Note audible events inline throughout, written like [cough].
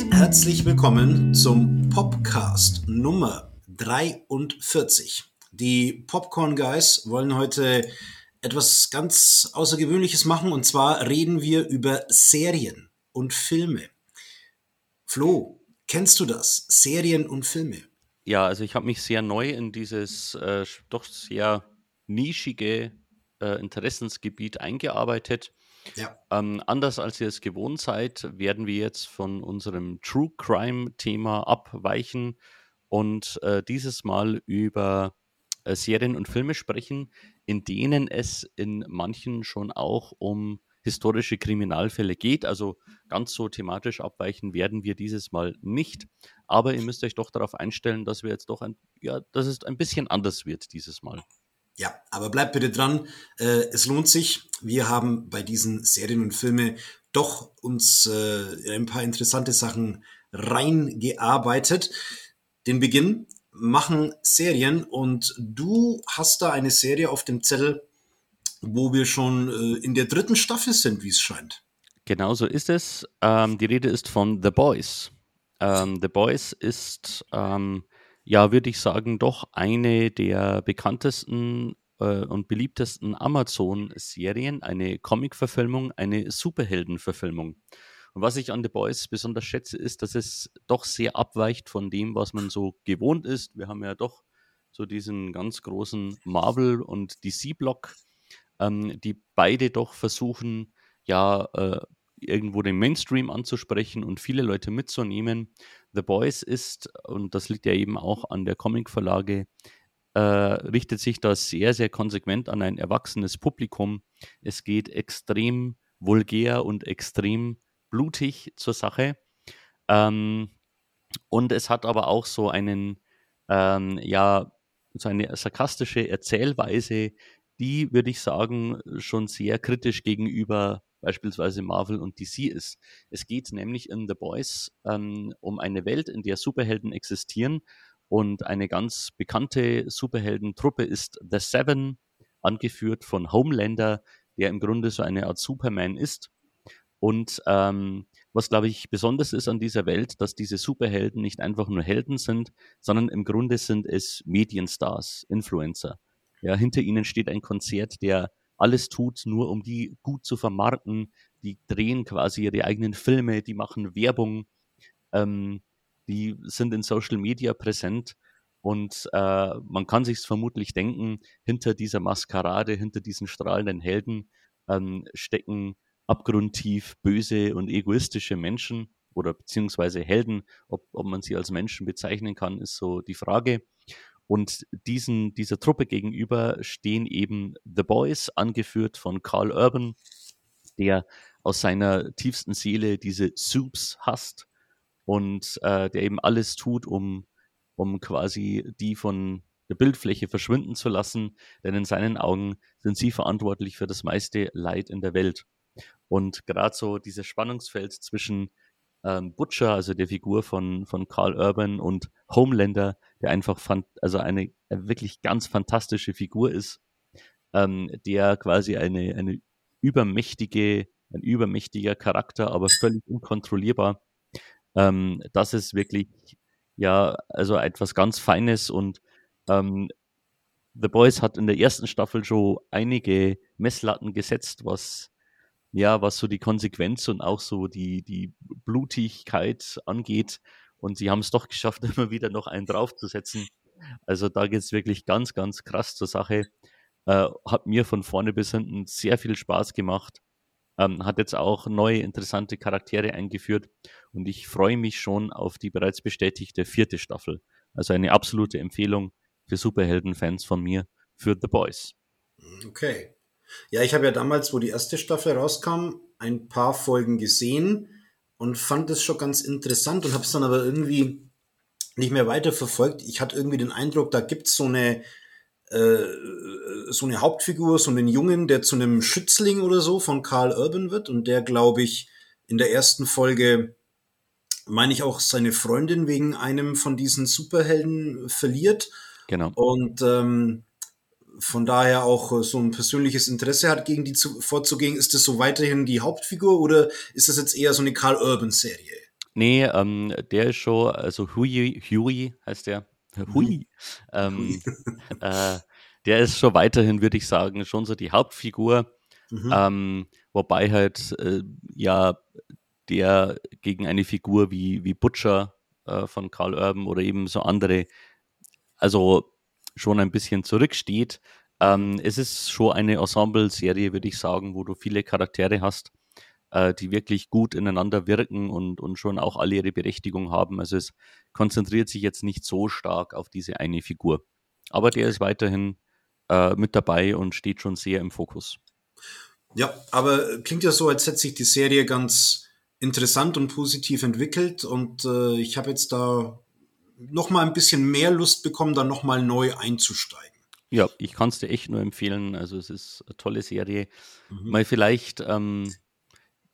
und herzlich willkommen zum Popcast Nummer 43. Die Popcorn Guys wollen heute etwas ganz Außergewöhnliches machen und zwar reden wir über Serien und Filme. Flo, kennst du das? Serien und Filme? Ja, also ich habe mich sehr neu in dieses äh, doch sehr nischige äh, Interessensgebiet eingearbeitet. Ja. Ähm, anders als ihr es gewohnt seid, werden wir jetzt von unserem True Crime-Thema abweichen und äh, dieses Mal über äh, Serien und Filme sprechen, in denen es in manchen schon auch um historische Kriminalfälle geht. Also ganz so thematisch abweichen werden wir dieses Mal nicht. Aber ihr müsst euch doch darauf einstellen, dass wir jetzt doch ein, ja, dass es ein bisschen anders wird dieses Mal. Ja, aber bleibt bitte dran. Äh, es lohnt sich. Wir haben bei diesen Serien und Filmen doch uns äh, ein paar interessante Sachen reingearbeitet. Den Beginn machen Serien und du hast da eine Serie auf dem Zettel, wo wir schon äh, in der dritten Staffel sind, wie es scheint. Genau so ist es. Ähm, die Rede ist von The Boys. Ähm, The Boys ist, ähm, ja, würde ich sagen, doch eine der bekanntesten äh, und beliebtesten Amazon-Serien, eine Comic-Verfilmung, eine Superhelden-Verfilmung. Und was ich an The Boys besonders schätze, ist, dass es doch sehr abweicht von dem, was man so gewohnt ist. Wir haben ja doch so diesen ganz großen Marvel- und DC-Block ähm, die beide doch versuchen, ja, äh, irgendwo den Mainstream anzusprechen und viele Leute mitzunehmen. The Boys ist, und das liegt ja eben auch an der Comic-Verlage, äh, richtet sich da sehr, sehr konsequent an ein erwachsenes Publikum. Es geht extrem vulgär und extrem blutig zur Sache. Ähm, und es hat aber auch so einen, ähm, ja, so eine sarkastische Erzählweise, die, würde ich sagen, schon sehr kritisch gegenüber beispielsweise Marvel und DC ist. Es geht nämlich in The Boys ähm, um eine Welt, in der Superhelden existieren und eine ganz bekannte Superheldentruppe ist The Seven, angeführt von Homelander, der im Grunde so eine Art Superman ist. Und ähm, was, glaube ich, besonders ist an dieser Welt, dass diese Superhelden nicht einfach nur Helden sind, sondern im Grunde sind es Medienstars, Influencer. Ja, hinter ihnen steht ein Konzert, der alles tut, nur um die gut zu vermarkten. Die drehen quasi ihre eigenen Filme, die machen Werbung, ähm, die sind in Social Media präsent. Und äh, man kann sich vermutlich denken, hinter dieser Maskerade, hinter diesen strahlenden Helden ähm, stecken abgrundtief böse und egoistische Menschen oder beziehungsweise Helden. Ob, ob man sie als Menschen bezeichnen kann, ist so die Frage. Und diesen, dieser Truppe gegenüber stehen eben The Boys, angeführt von Carl Urban, der aus seiner tiefsten Seele diese Soups hasst und äh, der eben alles tut, um, um quasi die von der Bildfläche verschwinden zu lassen, denn in seinen Augen sind sie verantwortlich für das meiste Leid in der Welt. Und gerade so dieses Spannungsfeld zwischen ähm, Butcher, also der Figur von, von Carl Urban und Homelander, der einfach fand, also eine äh, wirklich ganz fantastische Figur ist, ähm, der quasi eine, eine übermächtige, ein übermächtiger Charakter, aber völlig unkontrollierbar. Ähm, das ist wirklich, ja, also etwas ganz Feines und ähm, The Boys hat in der ersten Staffel schon einige Messlatten gesetzt, was ja, was so die Konsequenz und auch so die, die Blutigkeit angeht. Und sie haben es doch geschafft, [laughs] immer wieder noch einen draufzusetzen. Also da geht es wirklich ganz, ganz krass zur Sache. Äh, hat mir von vorne bis hinten sehr viel Spaß gemacht. Ähm, hat jetzt auch neue interessante Charaktere eingeführt und ich freue mich schon auf die bereits bestätigte vierte Staffel. Also eine absolute Empfehlung für Superhelden-Fans von mir für The Boys. Okay. Ja, ich habe ja damals, wo die erste Staffel rauskam, ein paar Folgen gesehen und fand es schon ganz interessant und habe es dann aber irgendwie nicht mehr weiter verfolgt. Ich hatte irgendwie den Eindruck, da gibt es so eine äh, so eine Hauptfigur, so einen Jungen, der zu einem Schützling oder so von Carl Urban wird und der, glaube ich, in der ersten Folge, meine ich auch, seine Freundin wegen einem von diesen Superhelden verliert. Genau. Und ähm, von daher auch äh, so ein persönliches Interesse hat, gegen die zu, vorzugehen. Ist das so weiterhin die Hauptfigur oder ist das jetzt eher so eine Carl Urban-Serie? Nee, ähm, der ist schon, also Hui, Huey heißt der. Hui. Ähm, [laughs] äh, der ist schon weiterhin, würde ich sagen, schon so die Hauptfigur. Mhm. Ähm, wobei halt äh, ja der gegen eine Figur wie, wie Butcher äh, von Karl Urban oder eben so andere, also schon ein bisschen zurücksteht. Ähm, es ist schon eine Ensemble-Serie, würde ich sagen, wo du viele Charaktere hast, äh, die wirklich gut ineinander wirken und, und schon auch alle ihre Berechtigung haben. Also es konzentriert sich jetzt nicht so stark auf diese eine Figur. Aber der ist weiterhin äh, mit dabei und steht schon sehr im Fokus. Ja, aber klingt ja so, als hätte sich die Serie ganz interessant und positiv entwickelt und äh, ich habe jetzt da noch mal ein bisschen mehr Lust bekommen, da noch mal neu einzusteigen. Ja, ich kann es dir echt nur empfehlen. Also es ist eine tolle Serie. Mhm. Mal vielleicht, ähm,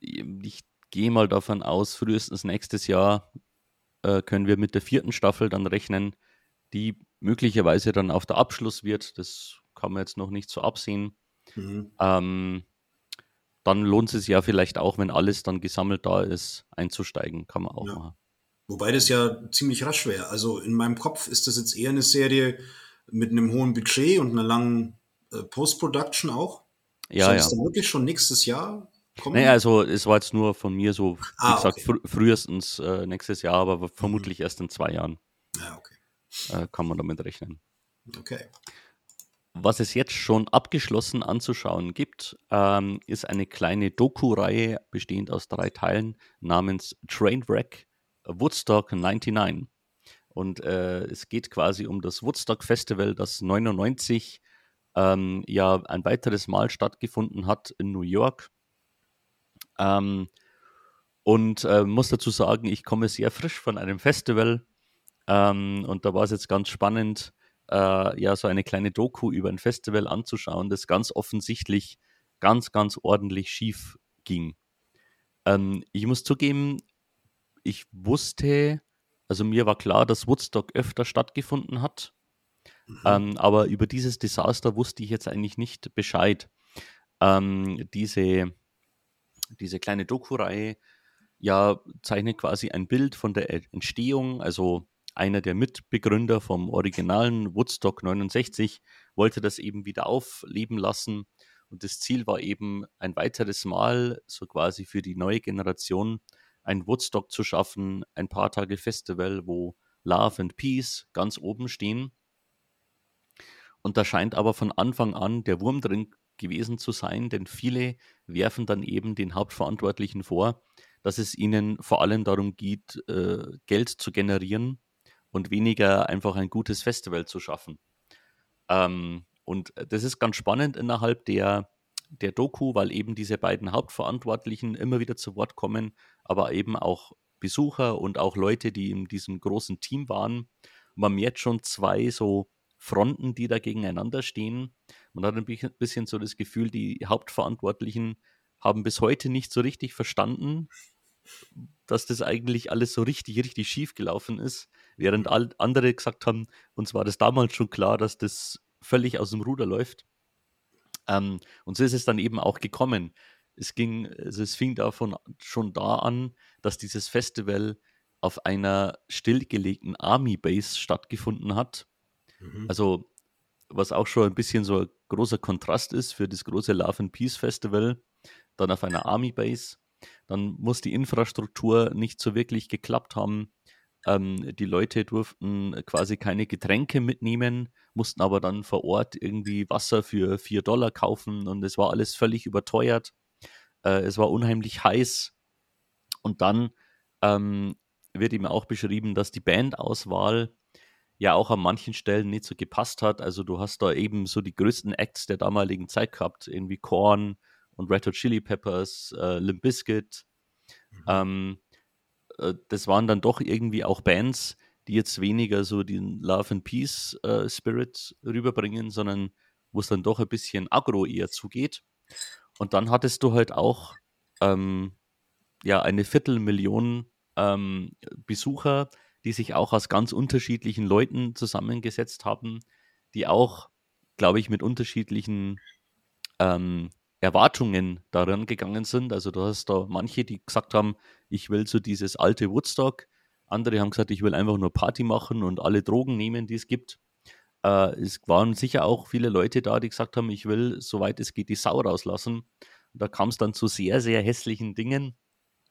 ich gehe mal davon aus, frühestens nächstes Jahr äh, können wir mit der vierten Staffel dann rechnen, die möglicherweise dann auf der Abschluss wird. Das kann man jetzt noch nicht so absehen. Mhm. Ähm, dann lohnt es ja vielleicht auch, wenn alles dann gesammelt da ist, einzusteigen. Kann man auch Ja. machen. Wobei das ja ziemlich rasch wäre. Also in meinem Kopf ist das jetzt eher eine Serie mit einem hohen Budget und einer langen äh, Post-Production auch. Ja, Soll ja. dann wirklich schon nächstes Jahr kommen? Naja, also es war jetzt nur von mir so, wie Ah, gesagt, okay. Mhm. frü frühestens äh, nächstes Jahr, aber vermutlich erst in zwei Jahren Ja, okay. äh, kann man damit rechnen. Okay. Was es jetzt schon abgeschlossen anzuschauen gibt, ähm, ist eine kleine Doku-Reihe bestehend aus drei Teilen namens Trainwreck Woodstock 99. Und äh, es geht quasi um das Woodstock Festival, das 99 ähm, ja ein weiteres Mal stattgefunden hat in New York. Ähm, und äh, muss dazu sagen, ich komme sehr frisch von einem Festival. Ähm, und da war es jetzt ganz spannend, äh, ja, so eine kleine Doku über ein Festival anzuschauen, das ganz offensichtlich ganz, ganz ordentlich schief ging. Ähm, ich muss zugeben, ich wusste, also mir war klar, dass Woodstock öfter stattgefunden hat, Mhm. ähm, aber über dieses Desaster wusste ich jetzt eigentlich nicht Bescheid. Ähm, diese, diese kleine Doku-Reihe ja, zeichnet quasi ein Bild von der Entstehung, also einer der Mitbegründer vom originalen Woodstock 69 wollte das eben wieder aufleben lassen. Und das Ziel war eben, ein weiteres Mal, so quasi für die neue Generation, ein Woodstock zu schaffen, ein paar Tage Festival, wo Love and Peace ganz oben stehen. Und da scheint aber von Anfang an der Wurm drin gewesen zu sein, denn viele werfen dann eben den Hauptverantwortlichen vor, dass es ihnen vor allem darum geht, äh, Geld zu generieren und weniger einfach ein gutes Festival zu schaffen. Ähm, und das ist ganz spannend innerhalb der, der Doku, weil eben diese beiden Hauptverantwortlichen immer wieder zu Wort kommen, aber eben auch Besucher und auch Leute, die in diesem großen Team waren. Man merkt schon zwei so Fronten, die da gegeneinander stehen. Man hat ein bi- bisschen so das Gefühl, die Hauptverantwortlichen haben bis heute nicht so richtig verstanden, dass das eigentlich alles so richtig, richtig schief gelaufen ist, während andere gesagt haben, uns war das damals schon klar, dass das völlig aus dem Ruder läuft. Ähm, und so ist es dann eben auch gekommen. Es ging, also es fing davon schon da an, dass dieses Festival auf einer stillgelegten Army Base stattgefunden hat. Mhm. Also, was auch schon ein bisschen so ein großer Kontrast ist für das große Love and Peace Festival, dann auf einer Army Base. Dann muss die Infrastruktur nicht so wirklich geklappt haben. Ähm, die Leute durften quasi keine Getränke mitnehmen, mussten aber dann vor Ort irgendwie Wasser für 4 Dollar kaufen und es war alles völlig überteuert. Äh, es war unheimlich heiß. Und dann ähm, wird ihm auch beschrieben, dass die Bandauswahl ja auch an manchen Stellen nicht so gepasst hat. Also du hast da eben so die größten Acts der damaligen Zeit gehabt, irgendwie Korn und Red Hot Chili Peppers, äh, Limp Bizkit. Ähm, äh, das waren dann doch irgendwie auch Bands, die jetzt weniger so den Love and Peace äh, Spirit rüberbringen, sondern wo es dann doch ein bisschen aggro eher zugeht. Und dann hattest du halt auch ähm, ja eine Viertelmillion ähm, Besucher, die sich auch aus ganz unterschiedlichen Leuten zusammengesetzt haben, die auch, glaube ich, mit unterschiedlichen ähm, Erwartungen daran gegangen sind. Also du hast da manche, die gesagt haben, ich will so dieses alte Woodstock. Andere haben gesagt, ich will einfach nur Party machen und alle Drogen nehmen, die es gibt. Äh, es waren sicher auch viele Leute da, die gesagt haben, ich will, soweit es geht, die Sau rauslassen. Und da kam es dann zu sehr, sehr hässlichen Dingen,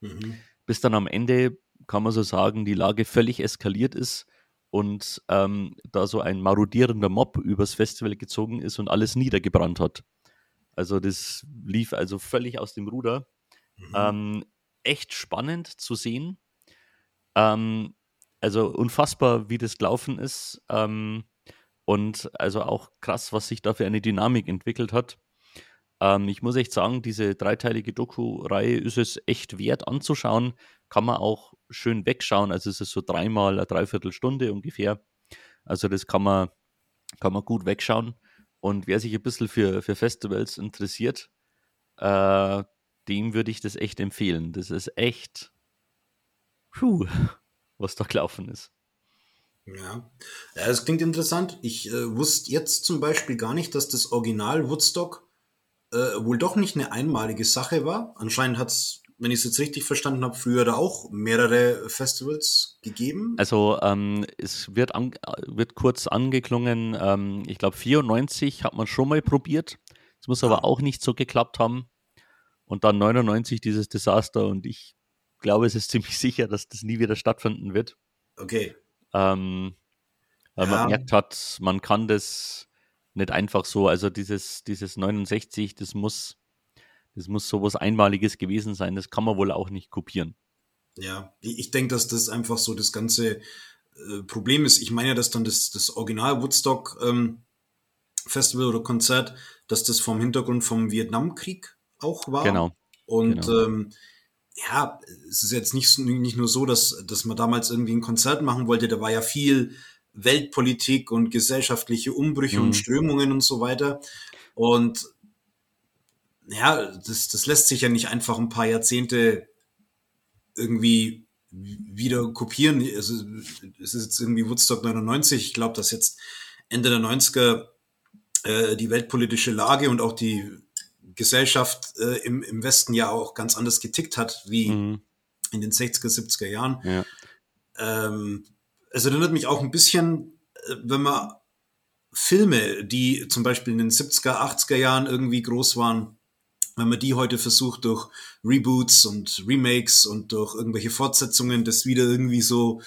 mhm. bis dann am Ende, kann man so sagen, die Lage völlig eskaliert ist und ähm, da so ein marodierender Mob übers Festival gezogen ist und alles niedergebrannt hat. Also das lief also völlig aus dem Ruder. Mhm. Ähm, echt spannend zu sehen. Ähm, also unfassbar, wie das gelaufen ist. Ähm, und also auch krass, was sich da für eine Dynamik entwickelt hat. Ähm, ich muss echt sagen, diese dreiteilige Doku-Reihe ist es echt wert anzuschauen. Kann man auch schön wegschauen. Also es ist so dreimal eine Dreiviertelstunde ungefähr. Also das kann man, kann man gut wegschauen. Und wer sich ein bisschen für, für Festivals interessiert, äh, dem würde ich das echt empfehlen. Das ist echt, puh, was da gelaufen ist. Ja, ja das klingt interessant. Ich äh, wusste jetzt zum Beispiel gar nicht, dass das Original Woodstock äh, wohl doch nicht eine einmalige Sache war. Anscheinend hat es, wenn ich es jetzt richtig verstanden habe, früher da auch mehrere Festivals gegeben. Also ähm, es wird, an, wird kurz angeklungen, ähm, ich glaube 94 hat man schon mal probiert. Es muss aber auch nicht so geklappt haben. Und dann 99 dieses Desaster und ich glaube, es ist [laughs] ziemlich sicher, dass das nie wieder stattfinden wird. Okay. Ähm, weil ja. man merkt hat, man kann das nicht einfach so, also dieses, dieses 69, das muss, das muss sowas Einmaliges gewesen sein, das kann man wohl auch nicht kopieren. Ja, ich denke, dass das einfach so das ganze äh, Problem ist. Ich meine ja, dass dann das, das Original Woodstock ähm, Festival oder Konzert, dass das vom Hintergrund vom Vietnamkrieg auch war. Genau. Und genau. Ähm, ja, es ist jetzt nicht, nicht nur so, dass, dass man damals irgendwie ein Konzert machen wollte, da war ja viel Weltpolitik und gesellschaftliche Umbrüche mhm. und Strömungen und so weiter. Und ja, das, das lässt sich ja nicht einfach ein paar Jahrzehnte irgendwie wieder kopieren. Also, es ist jetzt irgendwie Woodstock 99. Ich glaube, dass jetzt Ende der 90er äh, die weltpolitische Lage und auch die Gesellschaft äh, im, im Westen ja auch ganz anders getickt hat, wie mhm. in den 60er, 70er Jahren. Ja. Ähm, es erinnert mich auch ein bisschen, äh, wenn man Filme, die zum Beispiel in den 70er, 80er Jahren irgendwie groß waren, wenn man die heute versucht, durch Reboots und Remakes und durch irgendwelche Fortsetzungen das wieder irgendwie so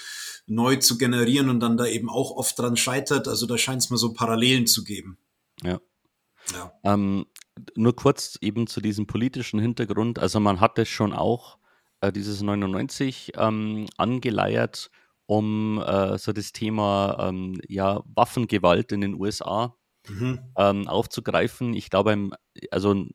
neu zu generieren und dann da eben auch oft dran scheitert. Also da scheint es mir so Parallelen zu geben. Ja. ja. Ähm, nur kurz eben zu diesem politischen Hintergrund. Also man hat es schon auch, äh, dieses 99 ähm, angeleiert, um äh, so das Thema ähm, ja, Waffengewalt in den USA mhm. ähm, aufzugreifen. Ich glaube, also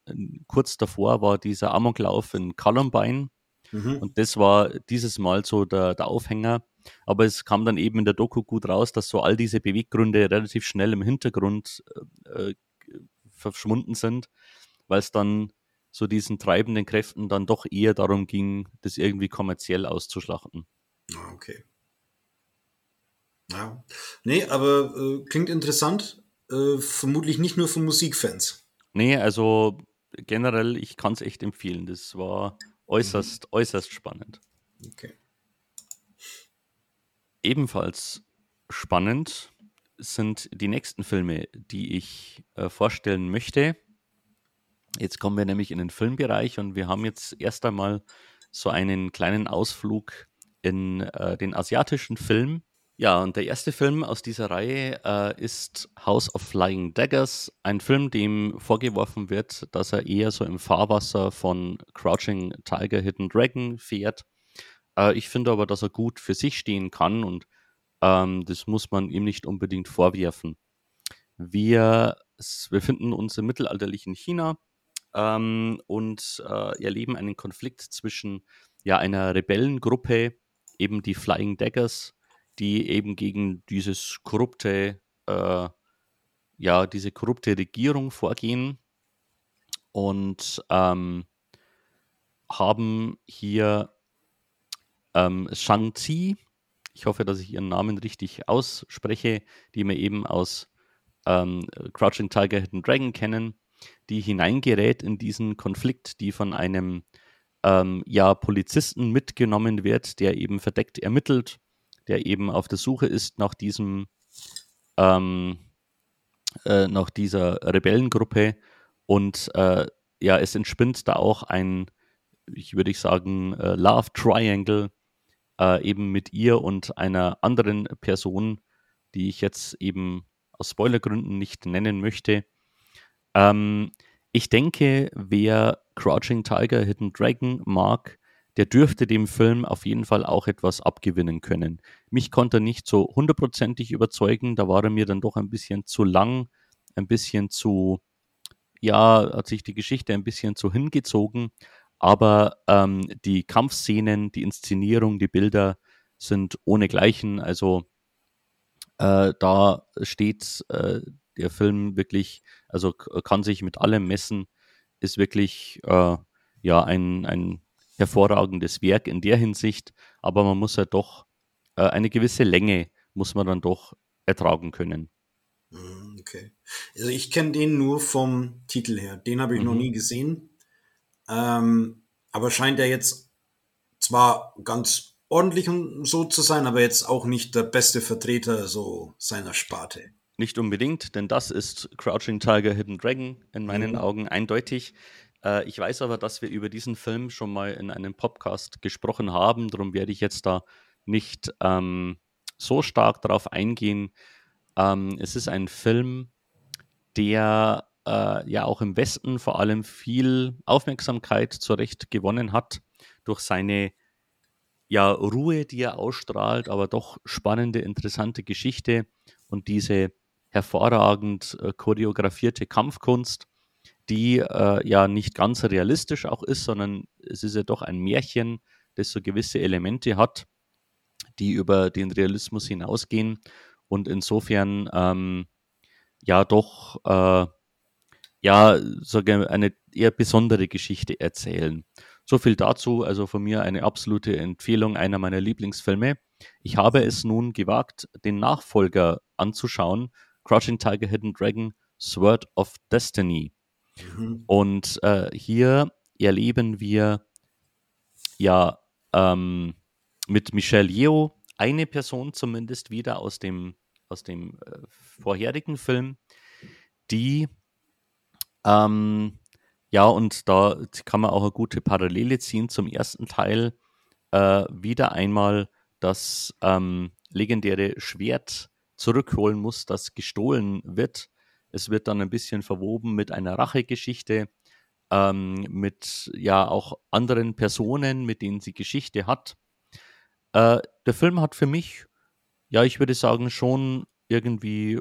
kurz davor war dieser Amoklauf in Columbine mhm. und das war dieses Mal so der, der Aufhänger. Aber es kam dann eben in der Doku gut raus, dass so all diese Beweggründe relativ schnell im Hintergrund äh, äh verschwunden sind, weil es dann so diesen treibenden Kräften dann doch eher darum ging, das irgendwie kommerziell auszuschlachten. Ah, okay. Ja. Nee, aber äh, klingt interessant. Äh, vermutlich nicht nur für Musikfans. Nee, also generell, ich kann es echt empfehlen. Das war äußerst, mhm. äußerst spannend. Okay. Ebenfalls spannend sind die nächsten Filme, die ich äh, vorstellen möchte. Jetzt kommen wir nämlich in den Filmbereich und wir haben jetzt erst einmal so einen kleinen Ausflug in äh, den asiatischen Film. Ja, und der erste Film aus dieser Reihe äh, ist House of Flying Daggers, ein Film, dem vorgeworfen wird, dass er eher so im Fahrwasser von Crouching Tiger, Hidden Dragon fährt. Äh, ich finde aber, dass er gut für sich stehen kann und ähm, das muss man ihm nicht unbedingt vorwerfen. Wir befinden uns im mittelalterlichen China ähm, und äh, erleben einen Konflikt zwischen ja, einer Rebellengruppe, eben die Flying Daggers, die eben gegen dieses korrupte, äh, ja, diese korrupte Regierung vorgehen und ähm, haben hier ähm, Shang-Chi, ich hoffe, dass ich ihren Namen richtig ausspreche, die wir eben aus ähm, Crouching Tiger, Hidden Dragon kennen, die hineingerät in diesen Konflikt, die von einem ähm, ja, Polizisten mitgenommen wird, der eben verdeckt ermittelt, der eben auf der Suche ist nach diesem, ähm, äh, nach dieser Rebellengruppe. Und äh, ja, es entspinnt da auch ein, ich würde sagen, äh, Love Triangle äh, eben mit ihr und einer anderen Person, die ich jetzt eben aus Spoilergründen nicht nennen möchte. Ähm, ich denke, wer Crouching Tiger, Hidden Dragon mag, der dürfte dem Film auf jeden Fall auch etwas abgewinnen können. Mich konnte er nicht so hundertprozentig überzeugen, da war er mir dann doch ein bisschen zu lang, ein bisschen zu, ja, hat sich die Geschichte ein bisschen zu hingezogen, aber ähm, die Kampfszenen, die Inszenierung, die Bilder sind ohnegleichen, also äh, da steht äh, der Film wirklich, also kann sich mit allem messen, ist wirklich äh, ja ein, ein hervorragendes Werk in der Hinsicht, aber man muss ja doch äh, eine gewisse Länge muss man dann doch ertragen können. Mhm, okay. Also ich kenne den nur vom Titel her. Den habe ich mhm. noch nie gesehen. Ähm, aber scheint er jetzt zwar ganz ordentlich und so zu sein, aber jetzt auch nicht der beste Vertreter so seiner Sparte. Nicht unbedingt, denn das ist Crouching Tiger, Hidden Dragon in meinen mhm. Augen eindeutig. Äh, ich weiß aber, dass wir über diesen Film schon mal in einem Podcast gesprochen haben, darum werde ich jetzt da nicht ähm, so stark darauf eingehen. Ähm, es ist ein Film, der äh, ja auch im Westen vor allem viel Aufmerksamkeit zurecht gewonnen hat durch seine ja, Ruhe, die er ausstrahlt, aber doch spannende, interessante Geschichte und diese hervorragend äh, choreografierte Kampfkunst, die äh, ja nicht ganz realistisch auch ist, sondern es ist ja doch ein Märchen, das so gewisse Elemente hat, die über den Realismus hinausgehen und insofern ähm, ja doch äh, ja sage eine eher besondere Geschichte erzählen. So viel dazu, also von mir eine absolute Empfehlung, einer meiner Lieblingsfilme. Ich habe es nun gewagt, den Nachfolger anzuschauen, Crouching Tiger, Hidden Dragon, Sword of Destiny. Mhm. Und äh, hier erleben wir ja ähm, mit Michelle Yeoh eine Person zumindest wieder aus dem, aus dem äh, vorherigen Film, die ähm, ja, und da kann man auch eine gute Parallele ziehen zum ersten Teil. Äh, wieder einmal das ähm, legendäre Schwert zurückholen muss, das gestohlen wird. Es wird dann ein bisschen verwoben mit einer Rachegeschichte, ähm, mit ja auch anderen Personen, mit denen sie Geschichte hat. Äh, der Film hat für mich, ja, ich würde sagen, schon irgendwie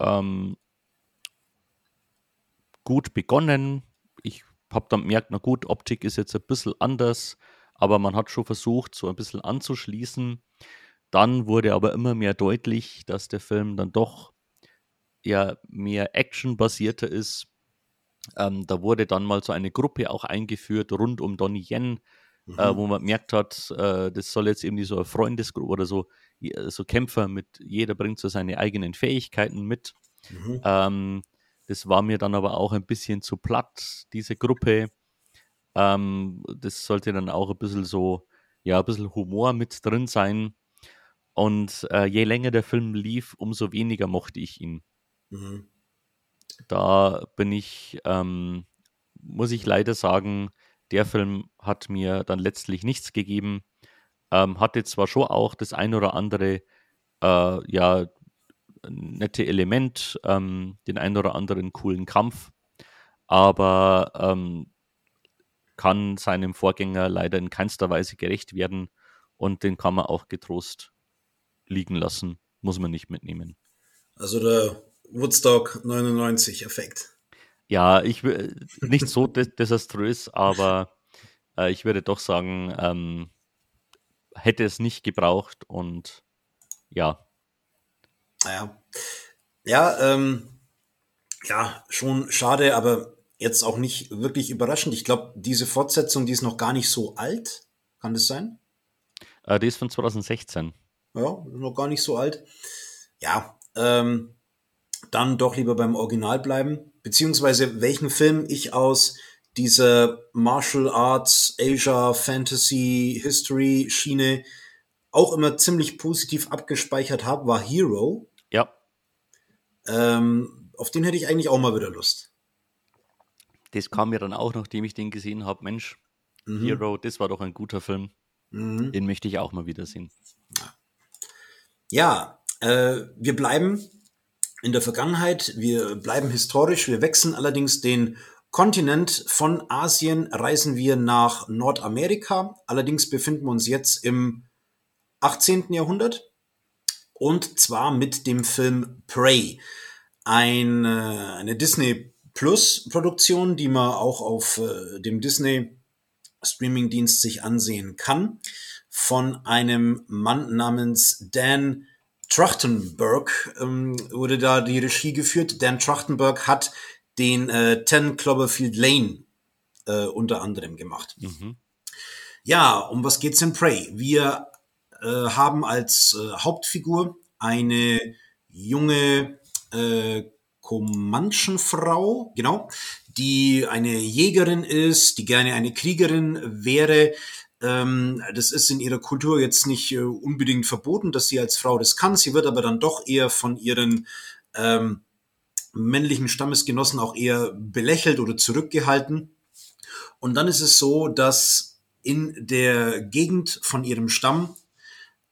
ähm, gut begonnen. Ich habe dann gemerkt, na gut, Optik ist jetzt ein bisschen anders, aber man hat schon versucht, so ein bisschen anzuschließen. Dann wurde aber immer mehr deutlich, dass der Film dann doch eher mehr actionbasierter ist. Ähm, da wurde dann mal so eine Gruppe auch eingeführt rund um Donnie Yen, äh, mhm. äh, wo man merkt hat, äh, das soll jetzt irgendwie so eine Freundesgruppe oder so, so Kämpfer mit, jeder bringt so seine eigenen Fähigkeiten mit. Mhm. Ähm, das war mir dann aber auch ein bisschen zu platt, diese Gruppe. Ähm, das sollte dann auch ein bisschen so, ja, ein bisschen Humor mit drin sein. Und äh, je länger der Film lief, umso weniger mochte ich ihn. Mhm. Da bin ich, ähm, muss ich leider sagen, der Film hat mir dann letztlich nichts gegeben. Ähm, hatte zwar schon auch das ein oder andere, äh, ja, nette Element, ähm, den ein oder anderen coolen Kampf, aber ähm, kann seinem Vorgänger leider in keinster Weise gerecht werden und den kann man auch getrost liegen lassen. Muss man nicht mitnehmen. Also der Woodstock 99 Effekt. Ja, ich nicht so desaströs, aber äh, ich würde doch sagen, ähm, hätte es nicht gebraucht und ja. Ja, ja, ähm, ja, schon schade, aber jetzt auch nicht wirklich überraschend. Ich glaube, diese Fortsetzung, die ist noch gar nicht so alt. Kann das sein? Äh, die ist von 2016 ja, noch gar nicht so alt. Ja, ähm, dann doch lieber beim Original bleiben, beziehungsweise welchen Film ich aus dieser Martial Arts, Asia, Fantasy, History Schiene auch immer ziemlich positiv abgespeichert habe, war Hero. Ja. Ähm, auf den hätte ich eigentlich auch mal wieder Lust. Das kam mir dann auch, nachdem ich den gesehen habe. Mensch, mhm. Hero, das war doch ein guter Film. Mhm. Den möchte ich auch mal wieder sehen. Ja, äh, wir bleiben in der Vergangenheit, wir bleiben historisch, wir wechseln allerdings den Kontinent. Von Asien reisen wir nach Nordamerika. Allerdings befinden wir uns jetzt im 18. Jahrhundert. Und zwar mit dem Film Prey. Ein, eine Disney Plus Produktion, die man auch auf äh, dem Disney Streamingdienst sich ansehen kann. Von einem Mann namens Dan Trachtenberg ähm, wurde da die Regie geführt. Dan Trachtenberg hat den äh, 10 Cloverfield Lane äh, unter anderem gemacht. Mhm. Ja, um was geht's in Prey? Wir äh, haben als äh, Hauptfigur eine junge äh, Comanchen-Frau, genau, die eine Jägerin ist, die gerne eine Kriegerin wäre. Ähm, das ist in ihrer Kultur jetzt nicht äh, unbedingt verboten, dass sie als Frau das kann. Sie wird aber dann doch eher von ihren ähm, männlichen Stammesgenossen auch eher belächelt oder zurückgehalten. Und dann ist es so, dass in der Gegend von ihrem Stamm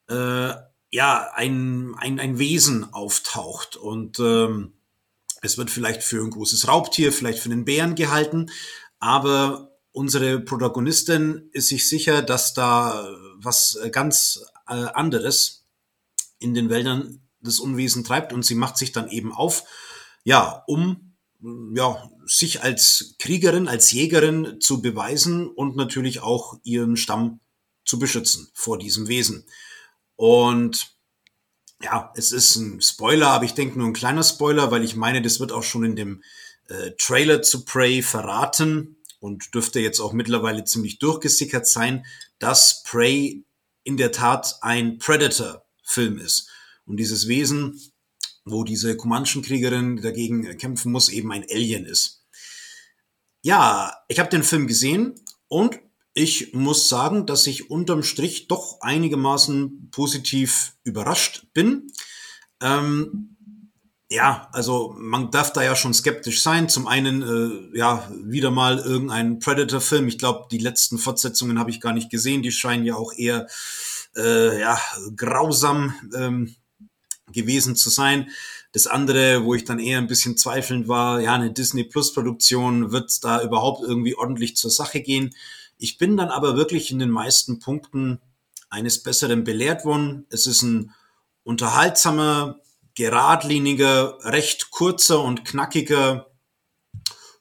äh, ja ein, ein, ein Wesen auftaucht. Und ähm, es wird vielleicht für ein großes Raubtier, vielleicht für einen Bären gehalten, aber unsere Protagonistin ist sich sicher, dass da was ganz äh, anderes in den Wäldern das Unwesen treibt. Und sie macht sich dann eben auf ja, um ja, sich als Kriegerin, als Jägerin zu beweisen und natürlich auch ihren Stamm zu beschützen vor diesem Wesen. Und ja, es ist ein Spoiler, aber ich denke nur ein kleiner Spoiler, weil ich meine, das wird auch schon in dem äh, Trailer zu Prey verraten und dürfte jetzt auch mittlerweile ziemlich durchgesickert sein, dass Prey in der Tat ein Predator-Film ist. Und dieses Wesen wo diese Comanchen-Kriegerin dagegen kämpfen muss, eben ein Alien ist. Ja, ich habe den Film gesehen und ich muss sagen, dass ich unterm Strich doch einigermaßen positiv überrascht bin. Ähm, ja, also man darf da ja schon skeptisch sein. Zum einen, äh, ja, wieder mal irgendein Predator-Film. Ich glaube, die letzten Fortsetzungen habe ich gar nicht gesehen. Die scheinen ja auch eher, äh, ja, grausam ähm, gewesen zu sein. Das andere, wo ich dann eher ein bisschen zweifelnd war, ja, eine Disney Plus Produktion, wird da überhaupt irgendwie ordentlich zur Sache gehen? Ich bin dann aber wirklich in den meisten Punkten eines Besseren belehrt worden. Es ist ein unterhaltsamer, geradliniger, recht kurzer und knackiger,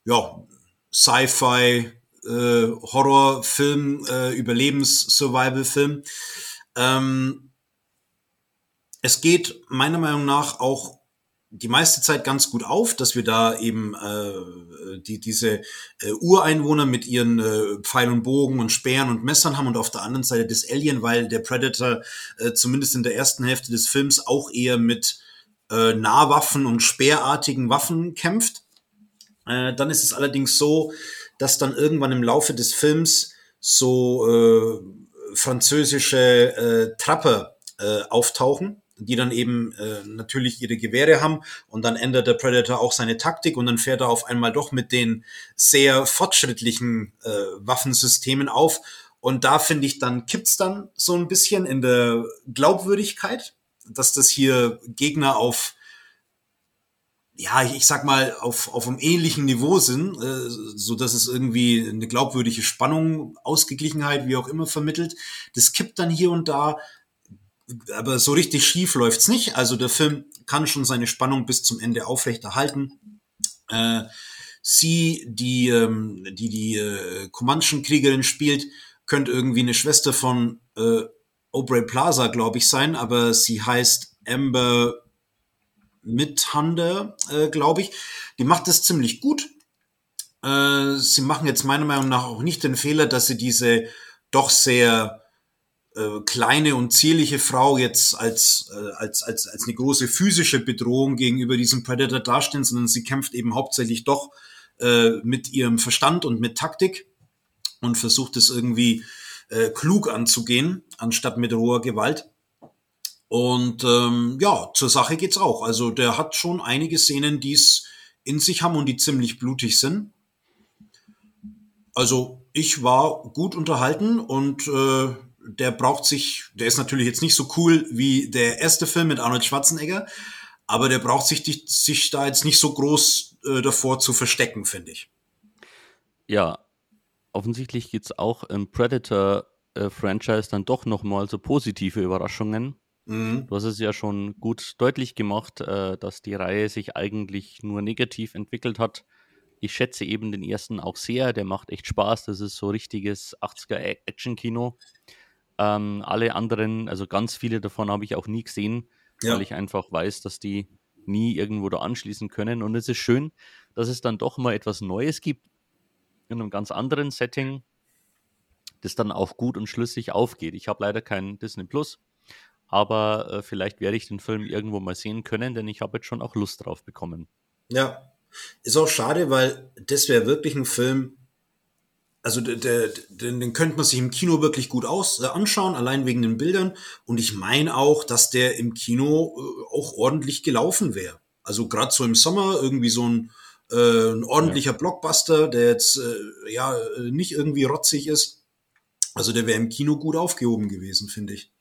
ja, Sci-Fi, äh, Horrorfilm, äh, Überlebens-Survival-Film. Ähm, es geht meiner Meinung nach auch die meiste Zeit ganz gut auf, dass wir da eben äh, die, diese äh, Ureinwohner mit ihren äh, Pfeil und Bogen und Speeren und Messern haben und auf der anderen Seite das Alien, weil der Predator äh, zumindest in der ersten Hälfte des Films auch eher mit äh, Nahwaffen und speerartigen Waffen kämpft. Äh, dann ist es allerdings so, dass dann irgendwann im Laufe des Films so äh, französische äh, Trapper äh, auftauchen die dann eben äh, natürlich ihre Gewehre haben und dann ändert der Predator auch seine Taktik und dann fährt er auf einmal doch mit den sehr fortschrittlichen äh, Waffensystemen auf und da finde ich dann kippt's dann so ein bisschen in der Glaubwürdigkeit, dass das hier Gegner auf ja, ich sag mal, auf, auf einem ähnlichen Niveau sind, äh, so dass es irgendwie eine glaubwürdige Spannung, Ausgeglichenheit, wie auch immer vermittelt. Das kippt dann hier und da aber so richtig schief läuft's nicht. Also der Film kann schon seine Spannung bis zum Ende aufrechterhalten. Äh, sie, die ähm, die, die äh, Comanchen-Kriegerin spielt, könnte irgendwie eine Schwester von äh, Aubrey Plaza, glaube ich, sein, aber sie heißt Amber Mithander, äh, glaube ich. Die macht das ziemlich gut. Äh, sie machen jetzt meiner Meinung nach auch nicht den Fehler, dass sie diese doch sehr äh, kleine und zierliche Frau jetzt als, äh, als, als, als eine große physische Bedrohung gegenüber diesem Predator dastehen, sondern sie kämpft eben hauptsächlich doch äh, mit ihrem Verstand und mit Taktik und versucht es irgendwie äh, klug anzugehen, anstatt mit roher Gewalt. Und ähm, ja, zur Sache geht's auch. Also der hat schon einige Szenen, die es in sich haben und die ziemlich blutig sind. Also ich war gut unterhalten und äh, der braucht sich, der ist natürlich jetzt nicht so cool wie der erste Film mit Arnold Schwarzenegger, aber der braucht sich, sich da jetzt nicht so groß äh, davor zu verstecken, finde ich. Ja, offensichtlich gibt es auch im Predator-Franchise äh, dann doch nochmal so positive Überraschungen. Mhm. Du hast es ja schon gut deutlich gemacht, äh, dass die Reihe sich eigentlich nur negativ entwickelt hat. Ich schätze eben den ersten auch sehr, der macht echt Spaß. Das ist so richtiges 80er-Action-Kino. Ähm, alle anderen, also ganz viele davon habe ich auch nie gesehen, ja. weil ich einfach weiß, dass die nie irgendwo da anschließen können. Und es ist schön, dass es dann doch mal etwas Neues gibt in einem ganz anderen Setting, das dann auch gut und schlüssig aufgeht. Ich habe leider keinen Disney Plus, aber äh, vielleicht werde ich den Film irgendwo mal sehen können, denn ich habe jetzt schon auch Lust drauf bekommen. Ja, ist auch schade, weil das wäre wirklich ein Film, also der, der, den könnte man sich im Kino wirklich gut aus, äh, anschauen, allein wegen den Bildern. Und ich meine auch, dass der im Kino äh, auch ordentlich gelaufen wäre. Also gerade so im Sommer irgendwie so ein, äh, ein ordentlicher ja. Blockbuster, der jetzt äh, ja nicht irgendwie rotzig ist. Also der wäre im Kino gut aufgehoben gewesen, finde ich.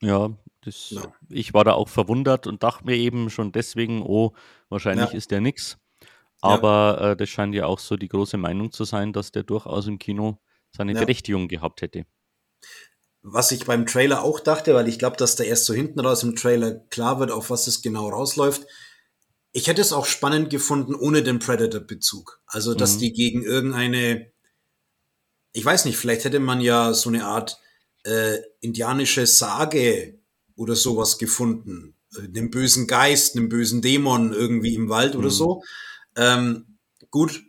Ja, das, ja. ich war da auch verwundert und dachte mir eben schon deswegen, oh, wahrscheinlich ja. ist der nix. Aber ja. äh, das scheint ja auch so die große Meinung zu sein, dass der durchaus im Kino seine ja. Berechtigung gehabt hätte. Was ich beim Trailer auch dachte, weil ich glaube, dass da erst so hinten raus im Trailer klar wird, auf was es genau rausläuft. Ich hätte es auch spannend gefunden ohne den Predator-Bezug. Also, dass mhm. die gegen irgendeine, ich weiß nicht, vielleicht hätte man ja so eine Art äh, indianische Sage oder sowas gefunden. Äh, einen bösen Geist, einen bösen Dämon irgendwie im Wald mhm. oder so. Ähm, gut,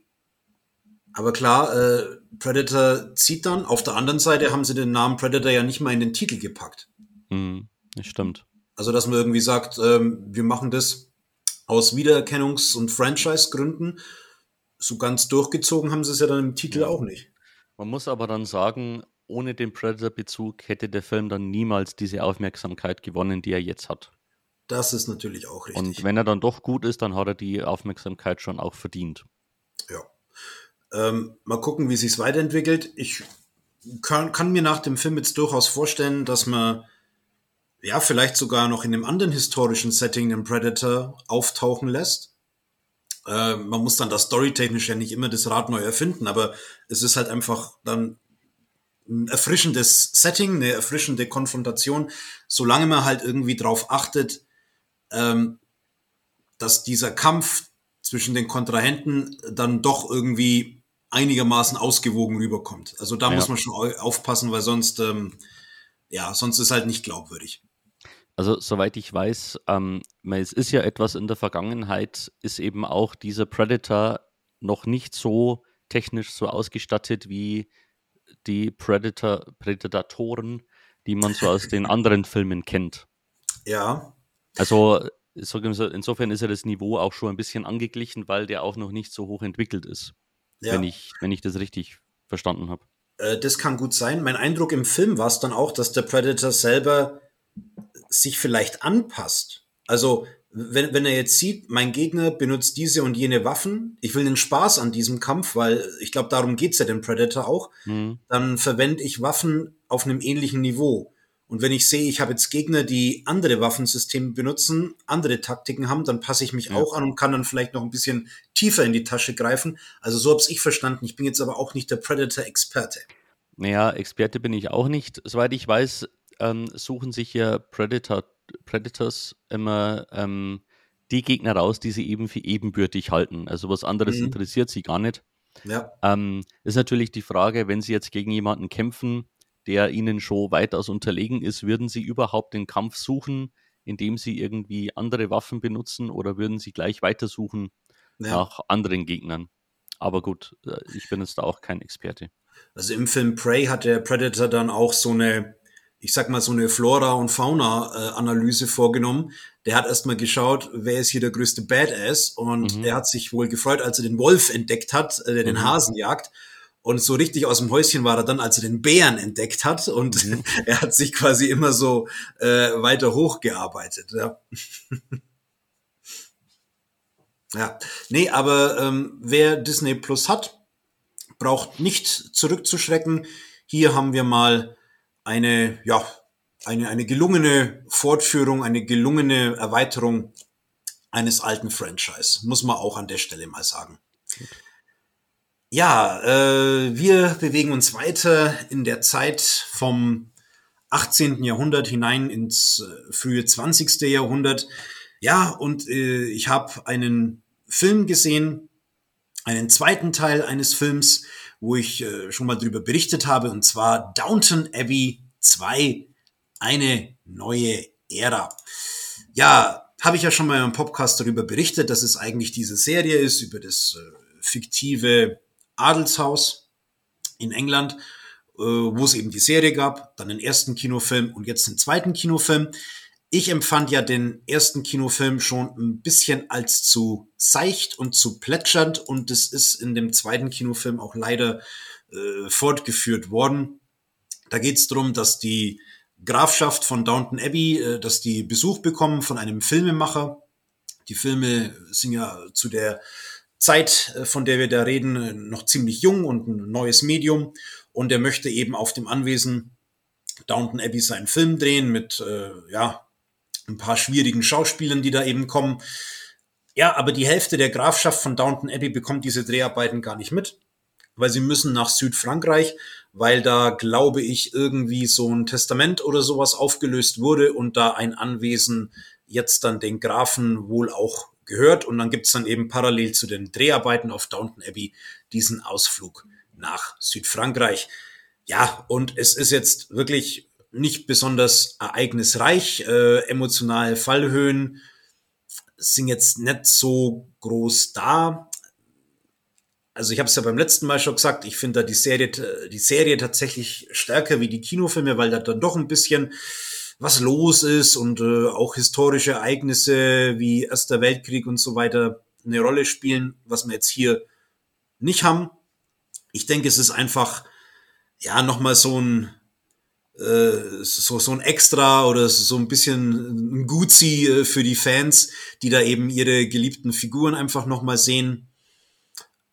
aber klar, äh, Predator zieht dann. Auf der anderen Seite haben sie den Namen Predator ja nicht mal in den Titel gepackt. Mhm, das stimmt. Also, dass man irgendwie sagt, ähm, wir machen das aus Wiedererkennungs- und Franchise-Gründen. So ganz durchgezogen haben sie es ja dann im Titel ja. auch nicht. Man muss aber dann sagen, ohne den Predator-Bezug hätte der Film dann niemals diese Aufmerksamkeit gewonnen, die er jetzt hat. Das ist natürlich auch richtig. Und wenn er dann doch gut ist, dann hat er die Aufmerksamkeit schon auch verdient. Ja. Ähm, mal gucken, wie sich es weiterentwickelt. Ich kann, kann, mir nach dem Film jetzt durchaus vorstellen, dass man ja vielleicht sogar noch in einem anderen historischen Setting den Predator auftauchen lässt. Äh, man muss dann das storytechnisch ja nicht immer das Rad neu erfinden, aber es ist halt einfach dann ein erfrischendes Setting, eine erfrischende Konfrontation, solange man halt irgendwie drauf achtet, ähm, dass dieser Kampf zwischen den Kontrahenten dann doch irgendwie einigermaßen ausgewogen rüberkommt. Also da ja. muss man schon aufpassen, weil sonst, ähm, ja, sonst ist halt nicht glaubwürdig. Also soweit ich weiß, ähm, es ist ja etwas in der Vergangenheit, ist eben auch dieser Predator noch nicht so technisch so ausgestattet wie die Predator, Predatoren, die man so aus den [laughs] anderen Filmen kennt. Ja. Also insofern ist ja das Niveau auch schon ein bisschen angeglichen, weil der auch noch nicht so hoch entwickelt ist. Ja. Wenn, ich, wenn ich das richtig verstanden habe. Äh, das kann gut sein. Mein Eindruck im Film war es dann auch, dass der Predator selber sich vielleicht anpasst. Also, wenn, wenn er jetzt sieht, mein Gegner benutzt diese und jene Waffen, ich will den Spaß an diesem Kampf, weil ich glaube, darum geht's ja dem Predator auch, mhm. dann verwende ich Waffen auf einem ähnlichen Niveau. Und wenn ich sehe, ich habe jetzt Gegner, die andere Waffensysteme benutzen, andere Taktiken haben, dann passe ich mich ja. auch an und kann dann vielleicht noch ein bisschen tiefer in die Tasche greifen. Also so habe ich verstanden. Ich bin jetzt aber auch nicht der Predator-Experte. Naja, Experte bin ich auch nicht. Soweit ich weiß, ähm, suchen sich ja Predator, Predators immer ähm, die Gegner raus, die sie eben für ebenbürtig halten. Also was anderes mhm. interessiert sie gar nicht. Ja. Ähm, ist natürlich die Frage, wenn sie jetzt gegen jemanden kämpfen, der ihnen schon weitaus unterlegen ist, würden sie überhaupt den Kampf suchen, indem sie irgendwie andere Waffen benutzen oder würden sie gleich weitersuchen ja. nach anderen Gegnern? Aber gut, äh, ich bin jetzt da auch kein Experte. Also im Film Prey hat der Predator dann auch so eine, ich sag mal, so eine Flora- und Fauna-Analyse vorgenommen. Der hat erstmal geschaut, wer ist hier der größte Badass und mhm. der hat sich wohl gefreut, als er den Wolf entdeckt hat, äh, der den mhm. Hasen jagt. Und so richtig aus dem Häuschen war er dann, als er den Bären entdeckt hat. Und mhm. [laughs] er hat sich quasi immer so äh, weiter hochgearbeitet. Ja. [laughs] ja. Nee, aber ähm, wer Disney Plus hat, braucht nicht zurückzuschrecken. Hier haben wir mal eine, ja, eine, eine gelungene Fortführung, eine gelungene Erweiterung eines alten Franchise. Muss man auch an der Stelle mal sagen. Ja, äh, wir bewegen uns weiter in der Zeit vom 18. Jahrhundert hinein ins äh, frühe 20. Jahrhundert. Ja, und äh, ich habe einen Film gesehen, einen zweiten Teil eines Films, wo ich äh, schon mal drüber berichtet habe, und zwar Downton Abbey 2, eine neue Ära. Ja, habe ich ja schon mal im Podcast darüber berichtet, dass es eigentlich diese Serie ist über das äh, fiktive Adelshaus in England, äh, wo es eben die Serie gab, dann den ersten Kinofilm und jetzt den zweiten Kinofilm. Ich empfand ja den ersten Kinofilm schon ein bisschen als zu seicht und zu plätschernd und das ist in dem zweiten Kinofilm auch leider äh, fortgeführt worden. Da geht es darum, dass die Grafschaft von Downton Abbey, äh, dass die Besuch bekommen von einem Filmemacher. Die Filme sind ja zu der Zeit, äh, von der wir da reden, äh, noch ziemlich jung und ein neues Medium. Und er möchte eben auf dem Anwesen Downton Abbey seinen Film drehen mit, äh, ja, ein paar schwierigen Schauspielern, die da eben kommen. Ja, aber die Hälfte der Grafschaft von Downton Abbey bekommt diese Dreharbeiten gar nicht mit, weil sie müssen nach Südfrankreich, weil da, glaube ich, irgendwie so ein Testament oder sowas aufgelöst wurde und da ein Anwesen jetzt dann den Grafen wohl auch gehört. Und dann gibt's dann eben parallel zu den Dreharbeiten auf Downton Abbey diesen Ausflug nach Südfrankreich. Ja, und es ist jetzt wirklich nicht besonders ereignisreich. Äh, emotionale Fallhöhen sind jetzt nicht so groß da. Also ich habe es ja beim letzten Mal schon gesagt, ich finde da die Serie, die Serie tatsächlich stärker wie die Kinofilme, weil da dann doch ein bisschen was los ist und äh, auch historische Ereignisse wie Erster Weltkrieg und so weiter eine Rolle spielen, was wir jetzt hier nicht haben. Ich denke, es ist einfach ja nochmal so ein äh, so, so ein Extra oder so ein bisschen ein Gutzi äh, für die Fans, die da eben ihre geliebten Figuren einfach nochmal sehen.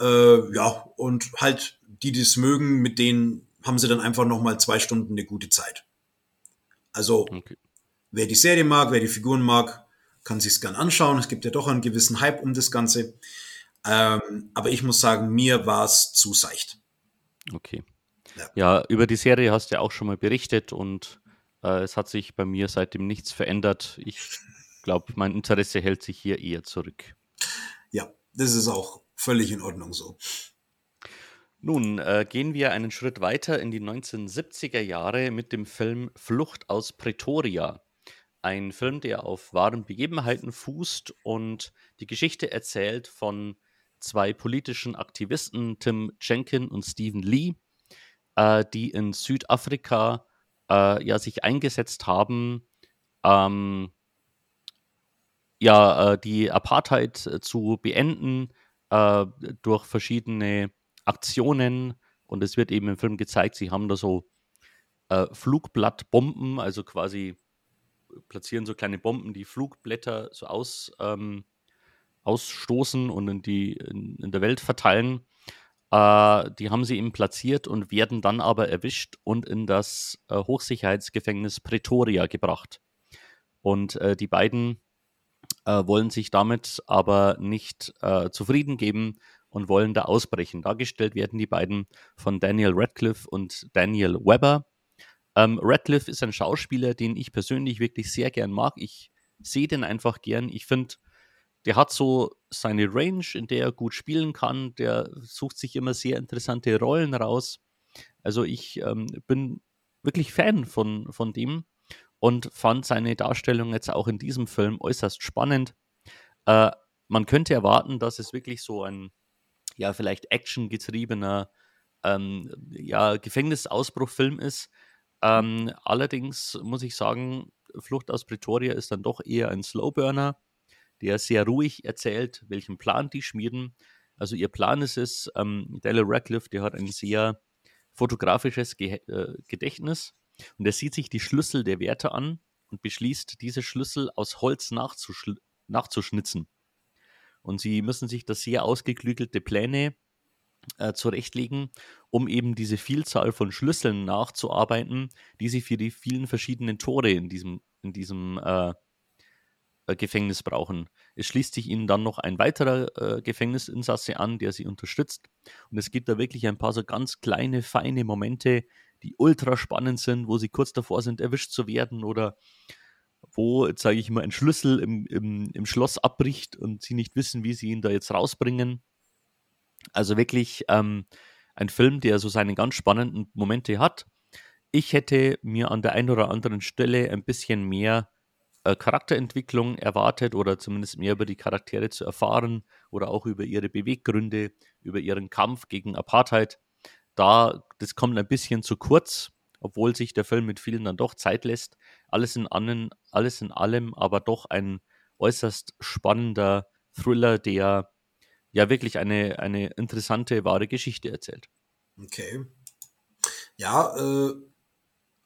Äh, ja, und halt, die das mögen, mit denen haben sie dann einfach nochmal zwei Stunden eine gute Zeit. Also, okay. wer die Serie mag, wer die Figuren mag, kann sich's gern anschauen. Es gibt ja doch einen gewissen Hype um das Ganze. Ähm, aber ich muss sagen, mir war es zu seicht. Okay. Ja. ja. über die Serie hast du ja auch schon mal berichtet und äh, es hat sich bei mir seitdem nichts verändert. Ich glaube, mein Interesse hält sich hier eher zurück. Ja, das ist auch völlig in Ordnung so. Nun äh, gehen wir einen Schritt weiter in die 1970er Jahre mit dem Film Flucht aus Pretoria. Ein Film, der auf wahren Begebenheiten fußt und die Geschichte erzählt von zwei politischen Aktivisten, Tim Jenkin und Stephen Lee, äh, die in Südafrika äh, ja sich eingesetzt haben, ähm, ja, äh, die Apartheid äh, zu beenden äh, durch verschiedene Aktionen und es wird eben im Film gezeigt, sie haben da so äh, Flugblattbomben, also quasi platzieren so kleine Bomben, die Flugblätter so aus, ähm, ausstoßen und in, die, in, in der Welt verteilen. Äh, die haben sie eben platziert und werden dann aber erwischt und in das äh, Hochsicherheitsgefängnis Pretoria gebracht. Und äh, die beiden äh, wollen sich damit aber nicht äh, zufrieden geben und wollen da ausbrechen. Dargestellt werden die beiden von Daniel Radcliffe und Daniel Webber. Ähm, Radcliffe ist ein Schauspieler, den ich persönlich wirklich sehr gern mag. Ich sehe den einfach gern. Ich finde, der hat so seine Range, in der er gut spielen kann. Der sucht sich immer sehr interessante Rollen raus. Also ich ähm, bin wirklich Fan von, von dem und fand seine Darstellung jetzt auch in diesem Film äußerst spannend. Äh, man könnte erwarten, dass es wirklich so ein ja, vielleicht actiongetriebener ähm, ja, Gefängnisausbruchfilm ist. Ähm, allerdings muss ich sagen, Flucht aus Pretoria ist dann doch eher ein Slowburner, der sehr ruhig erzählt, welchen Plan die schmieden. Also ihr Plan ist es, ähm, Daniel Radcliffe, der hat ein sehr fotografisches Ge äh, Gedächtnis und er sieht sich die Schlüssel der Werte an und beschließt, diese Schlüssel aus Holz nachzuschnitzen. Und sie müssen sich da sehr ausgeklügelte Pläne äh, zurechtlegen, um eben diese Vielzahl von Schlüsseln nachzuarbeiten, die sie für die vielen verschiedenen Tore in diesem, in diesem äh, äh, Gefängnis brauchen. Es schließt sich ihnen dann noch ein weiterer äh, Gefängnisinsasse an, der sie unterstützt. Und es gibt da wirklich ein paar so ganz kleine, feine Momente, die ultra spannend sind, wo sie kurz davor sind, erwischt zu werden oder wo, sage ich mal, ein Schlüssel im, im, im Schloss abbricht und sie nicht wissen, wie sie ihn da jetzt rausbringen. Also wirklich ähm, ein Film, der so seine ganz spannenden Momente hat. Ich hätte mir an der einen oder anderen Stelle ein bisschen mehr äh, Charakterentwicklung erwartet oder zumindest mehr über die Charaktere zu erfahren oder auch über ihre Beweggründe, über ihren Kampf gegen Apartheid. Da, das kommt ein bisschen zu kurz, obwohl sich der Film mit vielen dann doch Zeit lässt. Alles in, annen, alles in allem aber doch ein äußerst spannender Thriller, der ja wirklich eine, eine interessante, wahre Geschichte erzählt. Okay. Ja, äh,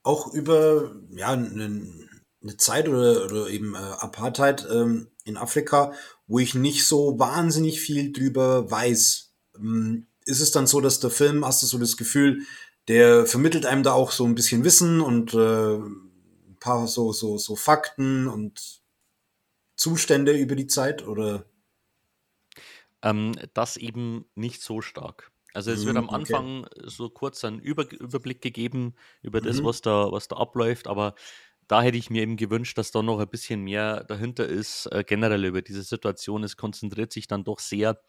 auch über ja, eine Zeit oder, oder eben äh, Apartheid ähm, in Afrika, wo ich nicht so wahnsinnig viel drüber weiß. Ähm, ist es dann so, dass der Film, hast du so das Gefühl, der vermittelt einem da auch so ein bisschen Wissen und äh, paar so, so, so Fakten und Zustände über die Zeit oder? Ähm, das eben nicht so stark. Also es wird mhm, am Anfang okay. so kurz ein Über Überblick gegeben über das, mhm. was da, was da abläuft, aber da hätte ich mir eben gewünscht, dass da noch ein bisschen mehr dahinter ist, äh, generell über diese Situation. Es konzentriert sich dann doch sehr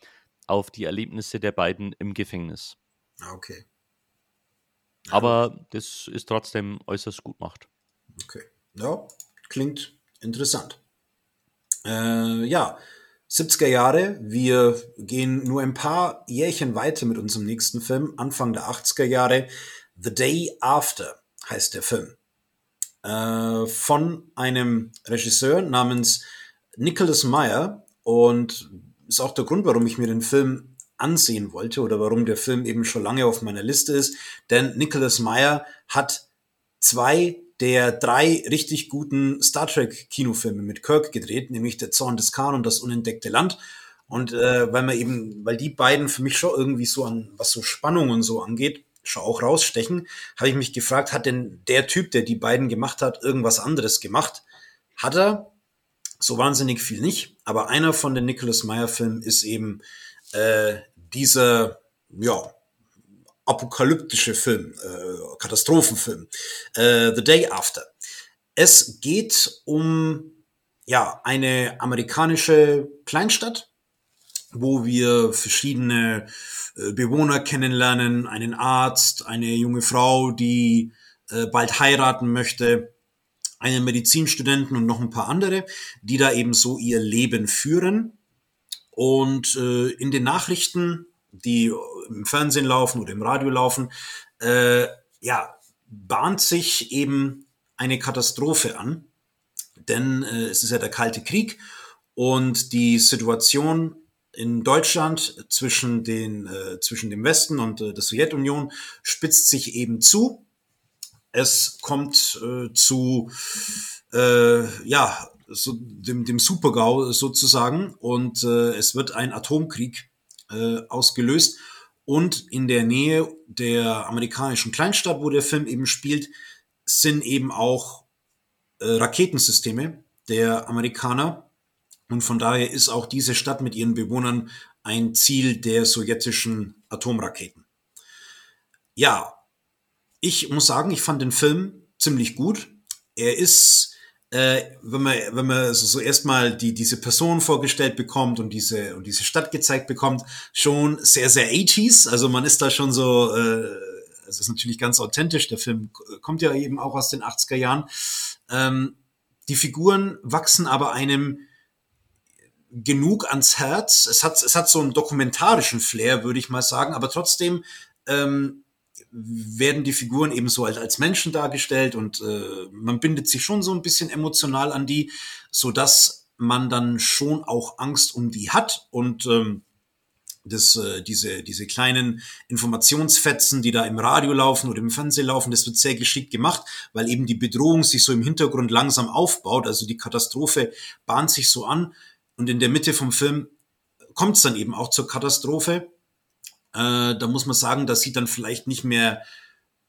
auf die Erlebnisse der beiden im Gefängnis. Ah, okay. Aber das ist trotzdem äußerst gut gemacht. Okay. Ja, klingt interessant. Äh, ja, 70er Jahre. Wir gehen nur ein paar Jährchen weiter mit unserem nächsten Film. Anfang der 80er Jahre. The Day After heißt der Film äh, von einem Regisseur namens Nicholas Meyer und ist auch der Grund, warum ich mir den Film ansehen wollte oder warum der Film eben schon lange auf meiner Liste ist. Denn Nicholas Meyer hat zwei der drei richtig guten Star Trek Kinofilme mit Kirk gedreht, nämlich Der Zorn des Khan und Das unentdeckte Land. Und äh, weil man eben, weil die beiden für mich schon irgendwie so an, was so Spannung und so angeht, schon auch rausstechen, habe ich mich gefragt, hat denn der Typ, der die beiden gemacht hat, irgendwas anderes gemacht? Hat er so wahnsinnig viel nicht, aber einer von den Nicholas Meyer Filmen ist eben äh, dieser, ja, apokalyptische Film, äh, Katastrophenfilm, äh, The Day After. Es geht um ja eine amerikanische Kleinstadt, wo wir verschiedene äh, Bewohner kennenlernen, einen Arzt, eine junge Frau, die äh, bald heiraten möchte, einen Medizinstudenten und noch ein paar andere, die da eben so ihr Leben führen. Und äh, in den Nachrichten, die im Fernsehen laufen oder im Radio laufen, äh, ja, bahnt sich eben eine Katastrophe an. Denn äh, es ist ja der Kalte Krieg und die Situation in Deutschland zwischen, den, äh, zwischen dem Westen und äh, der Sowjetunion spitzt sich eben zu. Es kommt äh, zu äh, ja, so dem, dem Supergau sozusagen und äh, es wird ein Atomkrieg äh, ausgelöst. Und in der Nähe der amerikanischen Kleinstadt, wo der Film eben spielt, sind eben auch äh, Raketensysteme der Amerikaner und von daher ist auch diese Stadt mit ihren Bewohnern ein Ziel der sowjetischen Atomraketen. Ja, ich muss sagen, ich fand den Film ziemlich gut. Er ist, äh, wenn man, wenn man so, so erstmal die, diese Person vorgestellt bekommt und diese, und diese Stadt gezeigt bekommt, schon sehr, sehr 80s. Also man ist da schon so, äh, es ist natürlich ganz authentisch. Der Film kommt ja eben auch aus den 80er Jahren. Ähm, die Figuren wachsen aber einem genug ans Herz. Es hat, es hat so einen dokumentarischen Flair, würde ich mal sagen, aber trotzdem ähm, werden die Figuren eben so als, als Menschen dargestellt und äh, man bindet sich schon so ein bisschen emotional an die, so dass man dann schon auch Angst um die hat und ähm, das, äh, diese, diese kleinen Informationsfetzen, die da im Radio laufen oder im Fernsehen laufen, das wird sehr geschickt gemacht, weil eben die Bedrohung sich so im Hintergrund langsam aufbaut. Also die Katastrophe bahnt sich so an und in der Mitte vom Film kommt es dann eben auch zur Katastrophe. Äh, da muss man sagen, das sieht dann vielleicht nicht mehr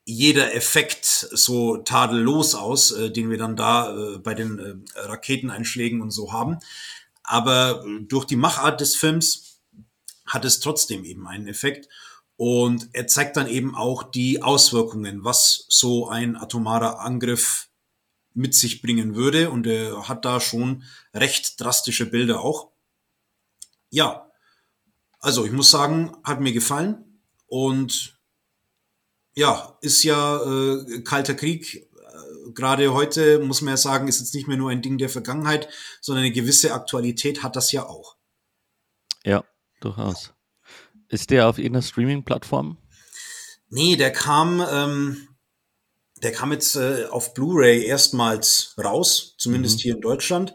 jeder Effekt so tadellos aus, äh, den wir dann da äh, bei den äh, Raketeneinschlägen und so haben. Aber durch die Machart des Films hat es trotzdem eben einen Effekt. Und er zeigt dann eben auch die Auswirkungen, was so ein atomarer Angriff mit sich bringen würde. Und er hat da schon recht drastische Bilder auch. Ja, also ich muss sagen, hat mir gefallen. Und ja, ist ja äh, Kalter Krieg. Äh, Gerade heute muss man ja sagen, ist jetzt nicht mehr nur ein Ding der Vergangenheit, sondern eine gewisse Aktualität hat das ja auch. Ja, durchaus. Ist der auf irgendeiner Streaming-Plattform? Nee, der kam, ähm, der kam jetzt äh, auf Blu-ray erstmals raus, zumindest mhm. hier in Deutschland.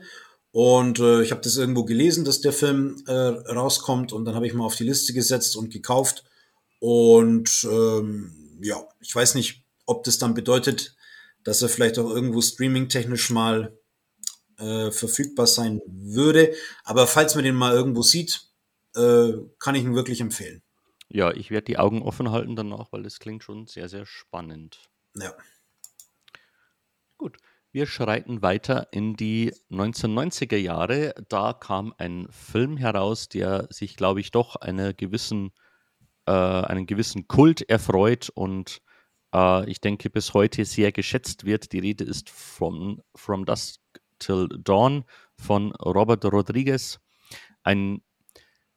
Und äh, ich habe das irgendwo gelesen, dass der Film äh, rauskommt und dann habe ich mal auf die Liste gesetzt und gekauft. Und ähm, ja, ich weiß nicht, ob das dann bedeutet, dass er vielleicht auch irgendwo streaming-technisch mal äh, verfügbar sein würde. Aber falls man den mal irgendwo sieht, äh, kann ich ihn wirklich empfehlen. Ja, ich werde die Augen offen halten danach, weil das klingt schon sehr, sehr spannend. Ja. Wir schreiten weiter in die 1990er Jahre. Da kam ein Film heraus, der sich, glaube ich, doch einer gewissen, äh, einen gewissen Kult erfreut und äh, ich denke bis heute sehr geschätzt wird. Die Rede ist From, From Dusk Till Dawn von Robert Rodriguez. Ein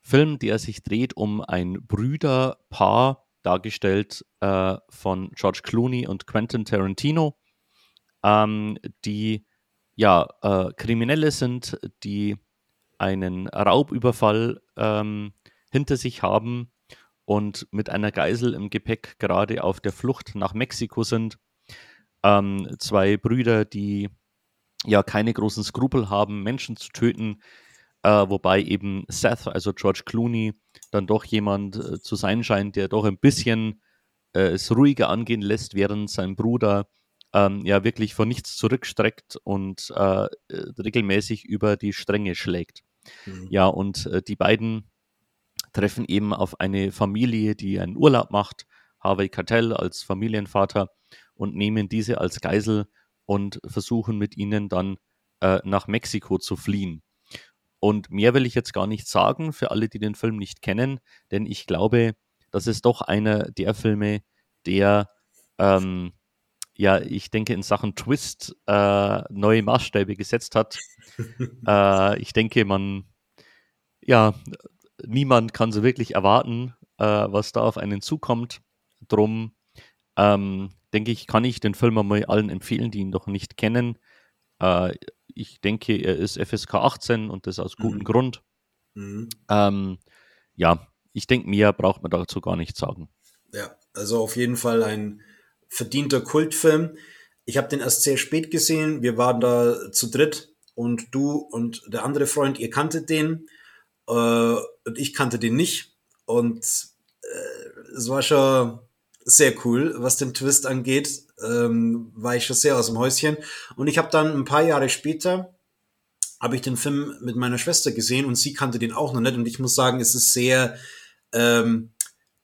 Film, der sich dreht um ein Brüderpaar, dargestellt äh, von George Clooney und Quentin Tarantino, ähm, die ja äh, Kriminelle sind, die einen Raubüberfall ähm, hinter sich haben und mit einer Geisel im Gepäck gerade auf der Flucht nach Mexiko sind. Ähm, zwei Brüder, die ja keine großen Skrupel haben, Menschen zu töten, äh, wobei eben Seth, also George Clooney, dann doch jemand äh, zu sein scheint, der doch ein bisschen äh, es ruhiger angehen lässt, während sein Bruder ähm, ja wirklich vor nichts zurückstreckt und äh, äh, regelmäßig über die Stränge schlägt. Mhm. Ja, und äh, die beiden treffen eben auf eine Familie, die einen Urlaub macht, Harvey Cartell als Familienvater und nehmen diese als Geisel und versuchen mit ihnen dann äh, nach Mexiko zu fliehen. Und mehr will ich jetzt gar nicht sagen für alle, die den Film nicht kennen, denn ich glaube, das ist doch einer der Filme, der, ähm, ja, ich denke, in Sachen Twist äh, neue Maßstäbe gesetzt hat. [laughs] äh, ich denke, man, ja, niemand kann so wirklich erwarten, äh, was da auf einen zukommt. Drum, ähm, denke ich, kann ich den Film einmal allen empfehlen, die ihn noch nicht kennen. Äh, ich denke, er ist FSK 18 und das aus gutem mhm. Grund. Mhm. Ähm, ja, ich denke, mehr braucht man dazu gar nicht sagen. Ja, also auf jeden Fall ein verdienter Kultfilm. Ich habe den erst sehr spät gesehen. Wir waren da zu dritt und du und der andere Freund, ihr kanntet den äh, und ich kannte den nicht. Und äh, es war schon sehr cool, was den Twist angeht. Ähm, war ich schon sehr aus dem Häuschen. Und ich habe dann ein paar Jahre später habe ich den Film mit meiner Schwester gesehen und sie kannte den auch noch nicht. Und ich muss sagen, es ist sehr, ähm,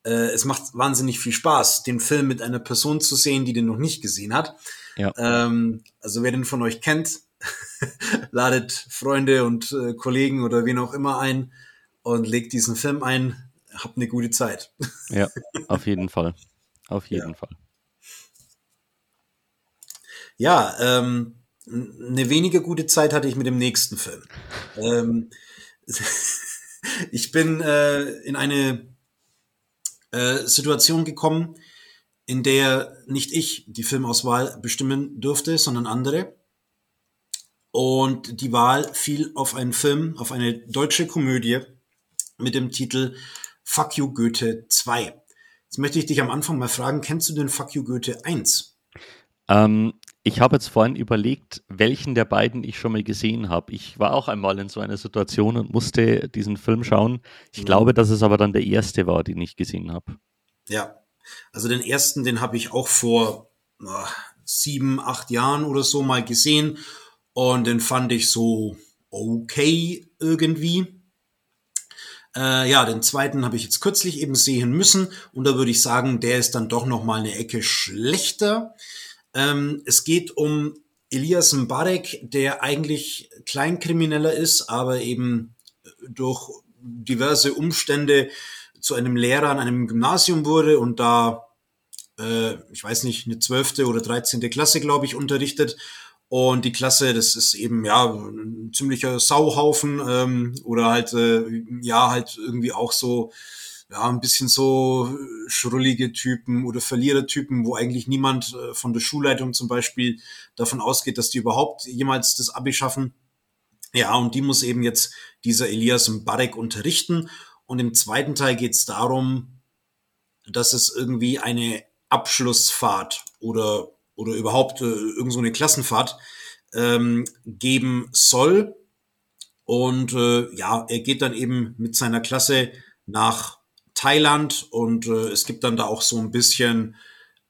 äh, es macht wahnsinnig viel Spaß, den Film mit einer Person zu sehen, die den noch nicht gesehen hat. Ja. Ähm, also wer den von euch kennt, [laughs] ladet Freunde und äh, Kollegen oder wen auch immer ein und legt diesen Film ein. Habt eine gute Zeit. [laughs] Ja, auf jeden Fall. Auf jeden ja. Fall. Ja, ähm, eine weniger gute Zeit hatte ich mit dem nächsten Film. ähm, [laughs] ich bin äh, in eine äh, Situation gekommen, in der nicht ich die Filmauswahl bestimmen durfte, sondern andere. Und die Wahl fiel auf einen Film, auf eine deutsche Komödie mit dem Titel Fuck You Goethe 2. Jetzt möchte ich dich am Anfang mal fragen, kennst du den Fuck You Goethe 1? Ähm, ich habe jetzt vorhin überlegt, welchen der beiden ich schon mal gesehen habe. Ich war auch einmal in so einer Situation und musste diesen Film schauen. Ich mhm. glaube, dass es aber dann der erste war, den ich gesehen habe. Ja, also den ersten, den habe ich auch vor oh, sieben, acht Jahren oder so mal gesehen und den fand ich so okay irgendwie. Äh, ja, den zweiten habe ich jetzt kürzlich eben sehen müssen und da würde ich sagen, der ist dann doch noch mal eine Ecke schlechter. Ähm, es geht um Elias Mbarek, der eigentlich Kleinkrimineller ist, aber eben durch diverse Umstände zu einem Lehrer an einem Gymnasium wurde und da, äh, ich weiß nicht, eine zwölfte oder dreizehnte Klasse, glaube ich, unterrichtet. Und die Klasse, das ist eben ja ein ziemlicher Sauhaufen ähm, oder halt äh, ja halt irgendwie auch so ja, ein bisschen so schrullige Typen oder Verlierertypen, wo eigentlich niemand äh, von der Schulleitung zum Beispiel davon ausgeht, dass die überhaupt jemals das Abi schaffen. Ja, und die muss eben jetzt dieser Elias Mbarek unterrichten. Und im zweiten Teil geht es darum, dass es irgendwie eine Abschlussfahrt oder, oder überhaupt äh, irgend so eine Klassenfahrt ähm, geben soll. Und äh, ja, er geht dann eben mit seiner Klasse nach Thailand und äh, es gibt dann da auch so ein bisschen,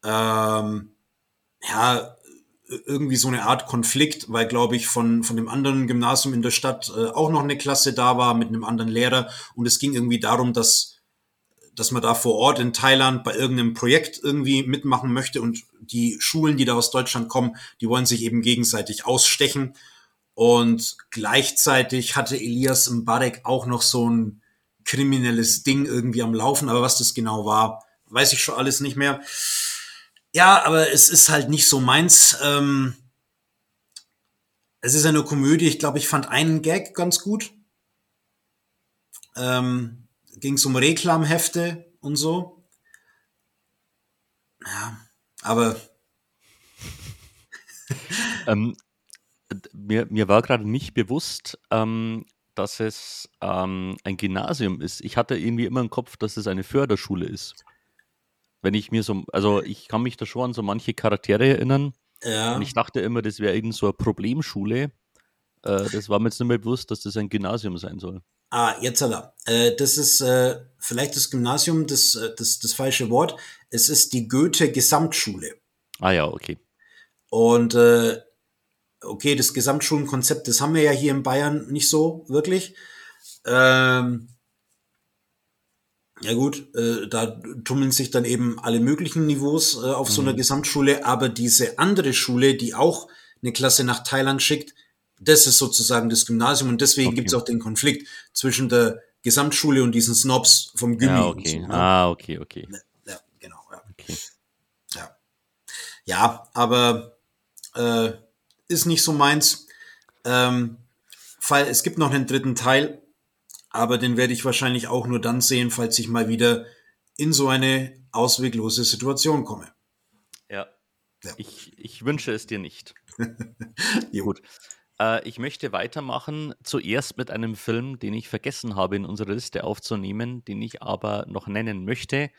ähm, ja, irgendwie so eine Art Konflikt, weil, glaube ich, von, von dem anderen Gymnasium in der Stadt äh, auch noch eine Klasse da war mit einem anderen Lehrer. Und es ging irgendwie darum, dass, dass man da vor Ort in Thailand bei irgendeinem Projekt irgendwie mitmachen möchte. Und die Schulen, die da aus Deutschland kommen, die wollen sich eben gegenseitig ausstechen. Und gleichzeitig hatte Elias Mbarek auch noch so ein kriminelles Ding irgendwie am Laufen, aber was das genau war, weiß ich schon alles nicht mehr. Ja, aber es ist halt nicht so meins. Ähm, es ist eine Komödie. Ich glaube, ich fand einen Gag ganz gut. Ähm, Ging es um Reklamhefte und so. Ja, aber. ähm, mir, mir war gerade nicht bewusst, ähm, dass es ähm, ein Gymnasium ist. Ich hatte irgendwie immer im Kopf, dass es eine Förderschule ist. Wenn ich mir so, also ich kann mich da schon an so manche Charaktere erinnern. Ja. Und ich dachte immer, das wäre irgend so eine Problemschule. Äh, das war mir jetzt nicht mehr bewusst, dass das ein Gymnasium sein soll. Ah, jetzt aber. Äh, das ist äh, vielleicht das Gymnasium, das, äh, das, das falsche Wort. Es ist die Goethe Gesamtschule. Ah ja, okay. Und äh, okay, das Gesamtschulenkonzept, das haben wir ja hier in Bayern nicht so wirklich. Ähm, ja gut, äh, da tummeln sich dann eben alle möglichen Niveaus äh, auf mhm. so einer mhm. Gesamtschule, aber diese andere Schule, die auch eine Klasse nach Thailand schickt, das ist sozusagen das Gymnasium und deswegen okay. gibt es auch den Konflikt zwischen der Gesamtschule und diesen Snobs vom Gymnasium. Ja, okay. So, ne? Ah, okay, okay. Ja, genau. Ja. Okay. Ja. ja, aber äh, ist nicht so meins. Ähm, weil es gibt noch einen dritten Teil, aber den werde ich wahrscheinlich auch nur dann sehen, falls ich mal wieder in so eine ausweglose Situation komme. Ja. ja. Ich, ich wünsche es dir nicht. [laughs] Gut. Äh, ich möchte weitermachen, zuerst mit einem Film, den ich vergessen habe in unserer Liste aufzunehmen, den ich aber noch nennen möchte.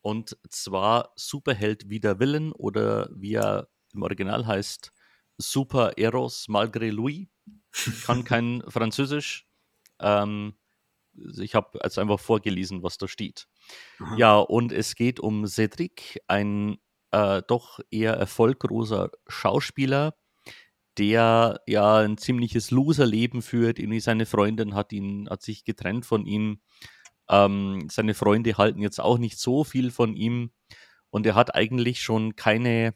Und zwar Superheld wider Willen oder wie er im Original heißt, Super Eros malgré lui. Ich kann kein [laughs] Französisch. Ähm, ich habe jetzt einfach vorgelesen, was da steht. Aha. Ja, und es geht um Cedric, ein äh, doch eher erfolgloser Schauspieler, der ja ein ziemliches Loserleben führt. Irgendwie seine Freundin hat ihn, hat sich getrennt von ihm. Ähm, seine Freunde halten jetzt auch nicht so viel von ihm und er hat eigentlich schon keine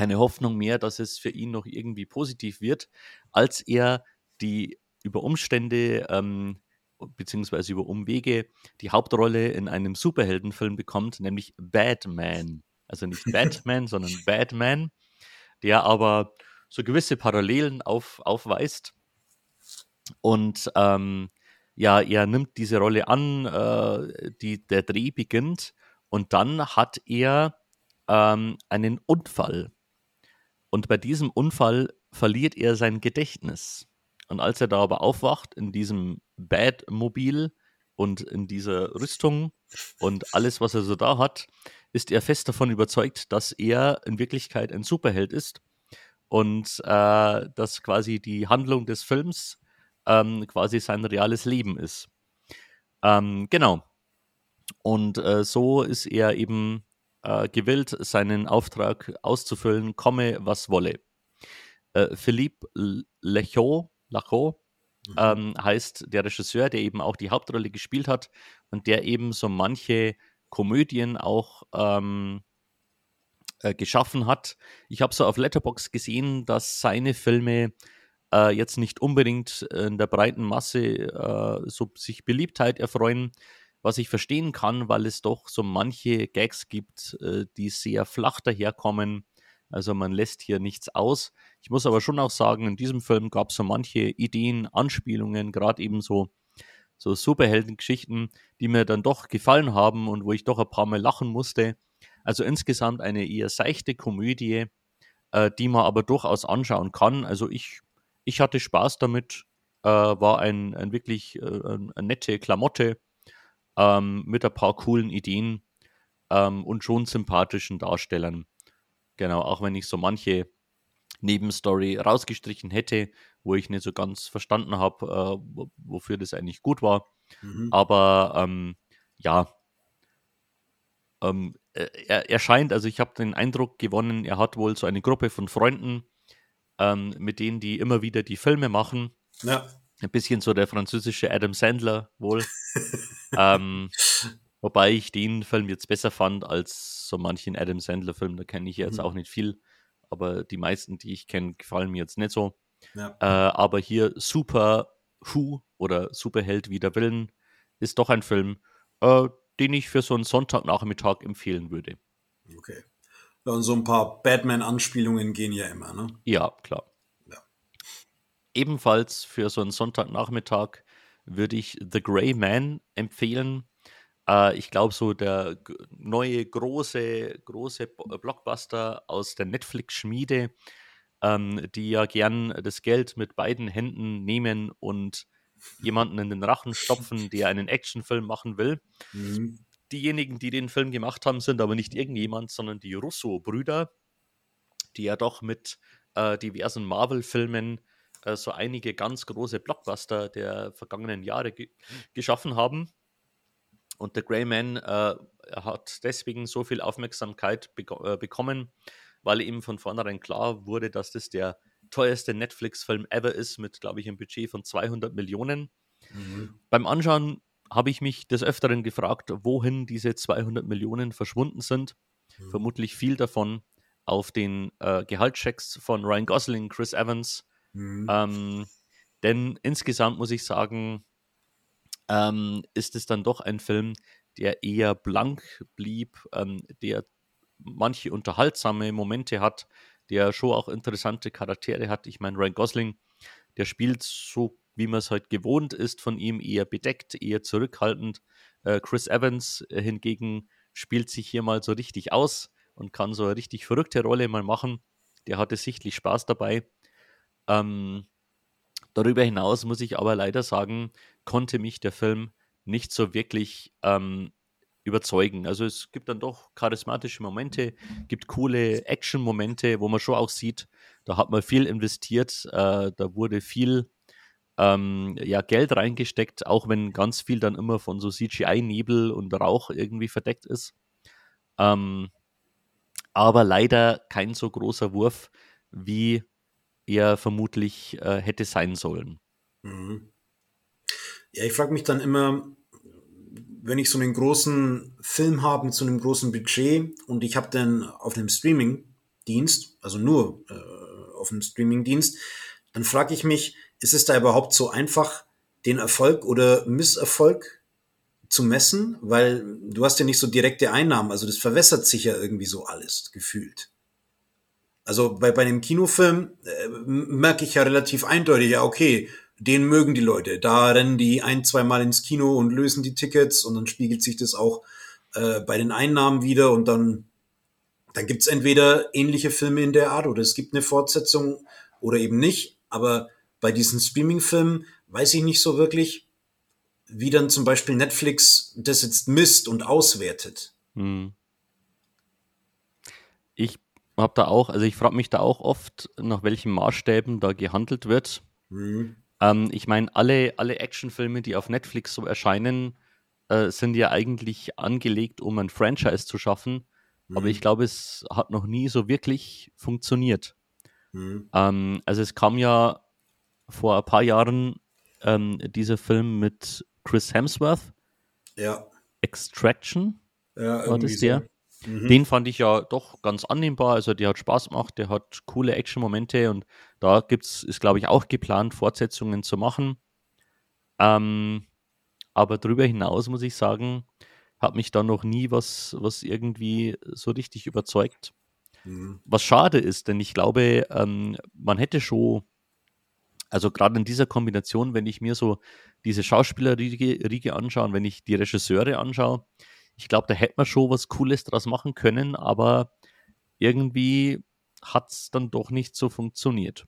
keine Hoffnung mehr, dass es für ihn noch irgendwie positiv wird, als er die über Umstände ähm, beziehungsweise über Umwege die Hauptrolle in einem Superheldenfilm bekommt, nämlich Batman. Also nicht [laughs] Batman, sondern Batman, der aber so gewisse Parallelen auf, aufweist. Und ähm, ja, er nimmt diese Rolle an, äh, die, der Dreh beginnt und dann hat er ähm, einen Unfall und bei diesem Unfall verliert er sein Gedächtnis. Und als er da aber aufwacht in diesem Badmobil und in dieser Rüstung, Und alles, was er so da hat, ist er fest davon überzeugt, dass er in Wirklichkeit ein Superheld ist und äh, dass quasi die Handlung des Films ähm, quasi sein reales Leben ist. Ähm, genau. Und äh, so ist er eben äh, gewillt, seinen Auftrag auszufüllen, komme was wolle. Äh, Philippe Lechot, Lachot mhm. ähm, heißt der Regisseur, der eben auch die Hauptrolle gespielt hat und der eben so manche Komödien auch ähm, äh, geschaffen hat. Ich habe so auf Letterbox gesehen, dass seine Filme äh, jetzt nicht unbedingt in der breiten Masse äh, so sich Beliebtheit erfreuen, was ich verstehen kann, weil es doch so manche Gags gibt, äh, die sehr flach daherkommen. Also man lässt hier nichts aus. Ich muss aber schon auch sagen, in diesem Film gab es so manche Ideen, Anspielungen, gerade eben so, so Superheldengeschichten, die mir dann doch gefallen haben und wo ich doch ein paar Mal lachen musste. Also insgesamt eine eher seichte Komödie, äh, die man aber durchaus anschauen kann. Also ich, ich hatte Spaß damit, äh, war ein, ein wirklich äh, eine nette Klamotte ähm, mit ein paar coolen Ideen ähm, und schon sympathischen Darstellern. Genau, auch wenn ich so manche Nebenstory rausgestrichen hätte, wo ich nicht so ganz verstanden habe, äh, wofür das eigentlich gut war. Mhm. Aber ähm, ja, ähm, er, er, scheint, also ich habe den Eindruck gewonnen, er hat wohl so eine Gruppe von Freunden, ähm, mit denen die immer wieder die Filme machen. Ja. Ein bisschen so der französische Adam Sandler wohl. ähm, [laughs] Wobei ich den Film jetzt besser fand als so manchen Adam Sandler-Film. Da kenne ich jetzt mhm. auch nicht viel. Aber die meisten, die ich kenne, gefallen mir jetzt nicht so. Ja. Äh, aber hier Super Who oder Superheld wider Willen ist doch ein Film, äh, den ich für so einen Sonntagnachmittag empfehlen würde. Okay. Ja, und so ein paar Batman-Anspielungen gehen ja immer, ne? Ja, klar. Ebenfalls für so einen Sonntagnachmittag würde ich The Grey Man empfehlen. Äh, ich glaube, so der neue große, große äh, Blockbuster aus der Netflix-Schmiede, ähm, die ja gern das Geld mit beiden Händen nehmen und jemanden in den Rachen stopfen, der einen Actionfilm machen will. Mhm. Diejenigen, die den Film gemacht haben, sind aber nicht irgendjemand, sondern die Russo-Brüder, die ja doch mit äh, diversen Marvel-Filmen äh, so einige ganz große Blockbuster der vergangenen Jahre ge geschaffen haben. Und The Grey Man äh, hat deswegen so viel Aufmerksamkeit be äh, bekommen, weil ihm von vornherein klar wurde, dass das der teuerste Netflix-Film ever ist, mit, glaube ich, einem Budget von 200 Millionen. Mhm. Beim Anschauen habe ich mich des Öfteren gefragt, wohin diese 200 Millionen verschwunden sind. Mhm. Vermutlich viel davon auf den äh, Gehaltschecks von Ryan Gosling, Chris Evans. Mhm. Ähm, denn insgesamt muss ich sagen, ähm, ist es dann doch ein Film, der eher blank blieb, ähm, der manche unterhaltsame Momente hat, der schon auch interessante Charaktere hat. Ich meine, Ryan Gosling, der spielt so, wie man es halt gewohnt ist von ihm, eher bedeckt, eher zurückhaltend. Äh, Chris Evans äh, hingegen spielt sich hier mal so richtig aus und kann so eine richtig verrückte Rolle mal machen. Der hatte sichtlich Spaß dabei. Ähm, Darüber hinaus muss ich aber leider sagen, konnte mich der Film nicht so wirklich ähm, überzeugen. Also es gibt dann doch charismatische Momente, gibt coole Action-Momente, wo man schon auch sieht, da hat man viel investiert, äh, da wurde viel ähm, ja, Geld reingesteckt, auch wenn ganz viel dann immer von so CGI-Nebel und Rauch irgendwie verdeckt ist. Ähm, aber leider kein so großer Wurf wie er vermutlich äh, hätte sein sollen. Mhm. Ja, ich frage mich dann immer, wenn ich so einen großen Film habe mit so einem großen Budget und ich habe dann auf einem Streaming-Dienst, also nur äh, auf einem Streaming-Dienst, dann frage ich mich, ist es da überhaupt so einfach, den Erfolg oder Misserfolg zu messen? Weil du hast ja nicht so direkte Einnahmen, also das verwässert sich ja irgendwie so alles gefühlt. Also bei, bei einem Kinofilm äh, merke ich ja relativ eindeutig, ja, okay, den mögen die Leute. Da rennen die ein, zwei Mal ins Kino und lösen die Tickets und dann spiegelt sich das auch äh, bei den Einnahmen wieder und dann, dann gibt's entweder ähnliche Filme in der Art oder es gibt eine Fortsetzung oder eben nicht. Aber bei diesen Streaming-Filmen weiß ich nicht so wirklich, wie dann zum Beispiel Netflix das jetzt misst und auswertet. Hm. Ich habe da auch, also ich frage mich da auch oft, nach welchen Maßstäben da gehandelt wird. Hm. Ähm, ich meine, alle, alle Actionfilme, die auf Netflix so erscheinen, äh, sind ja eigentlich angelegt, um ein Franchise zu schaffen. Mhm. Aber ich glaube, es hat noch nie so wirklich funktioniert. Mhm. Ähm, also es kam ja vor ein paar Jahren ähm, dieser Film mit Chris Hemsworth. Ja. Extraction. Ja, war das der? So. Mhm. Den fand ich ja doch ganz annehmbar. Also der hat Spaß gemacht, der hat coole Action-Momente und da gibt's, ist, glaube ich, auch geplant, Fortsetzungen zu machen. Ähm, aber darüber hinaus muss ich sagen, hat mich da noch nie was, was irgendwie so richtig überzeugt. Mhm. Was schade ist, denn ich glaube, ähm, man hätte schon, also gerade in dieser Kombination, wenn ich mir so diese Schauspielerriege anschaue, wenn ich die Regisseure anschaue, ich glaube, da hätte man schon was Cooles draus machen können, aber irgendwie hat es dann doch nicht so funktioniert.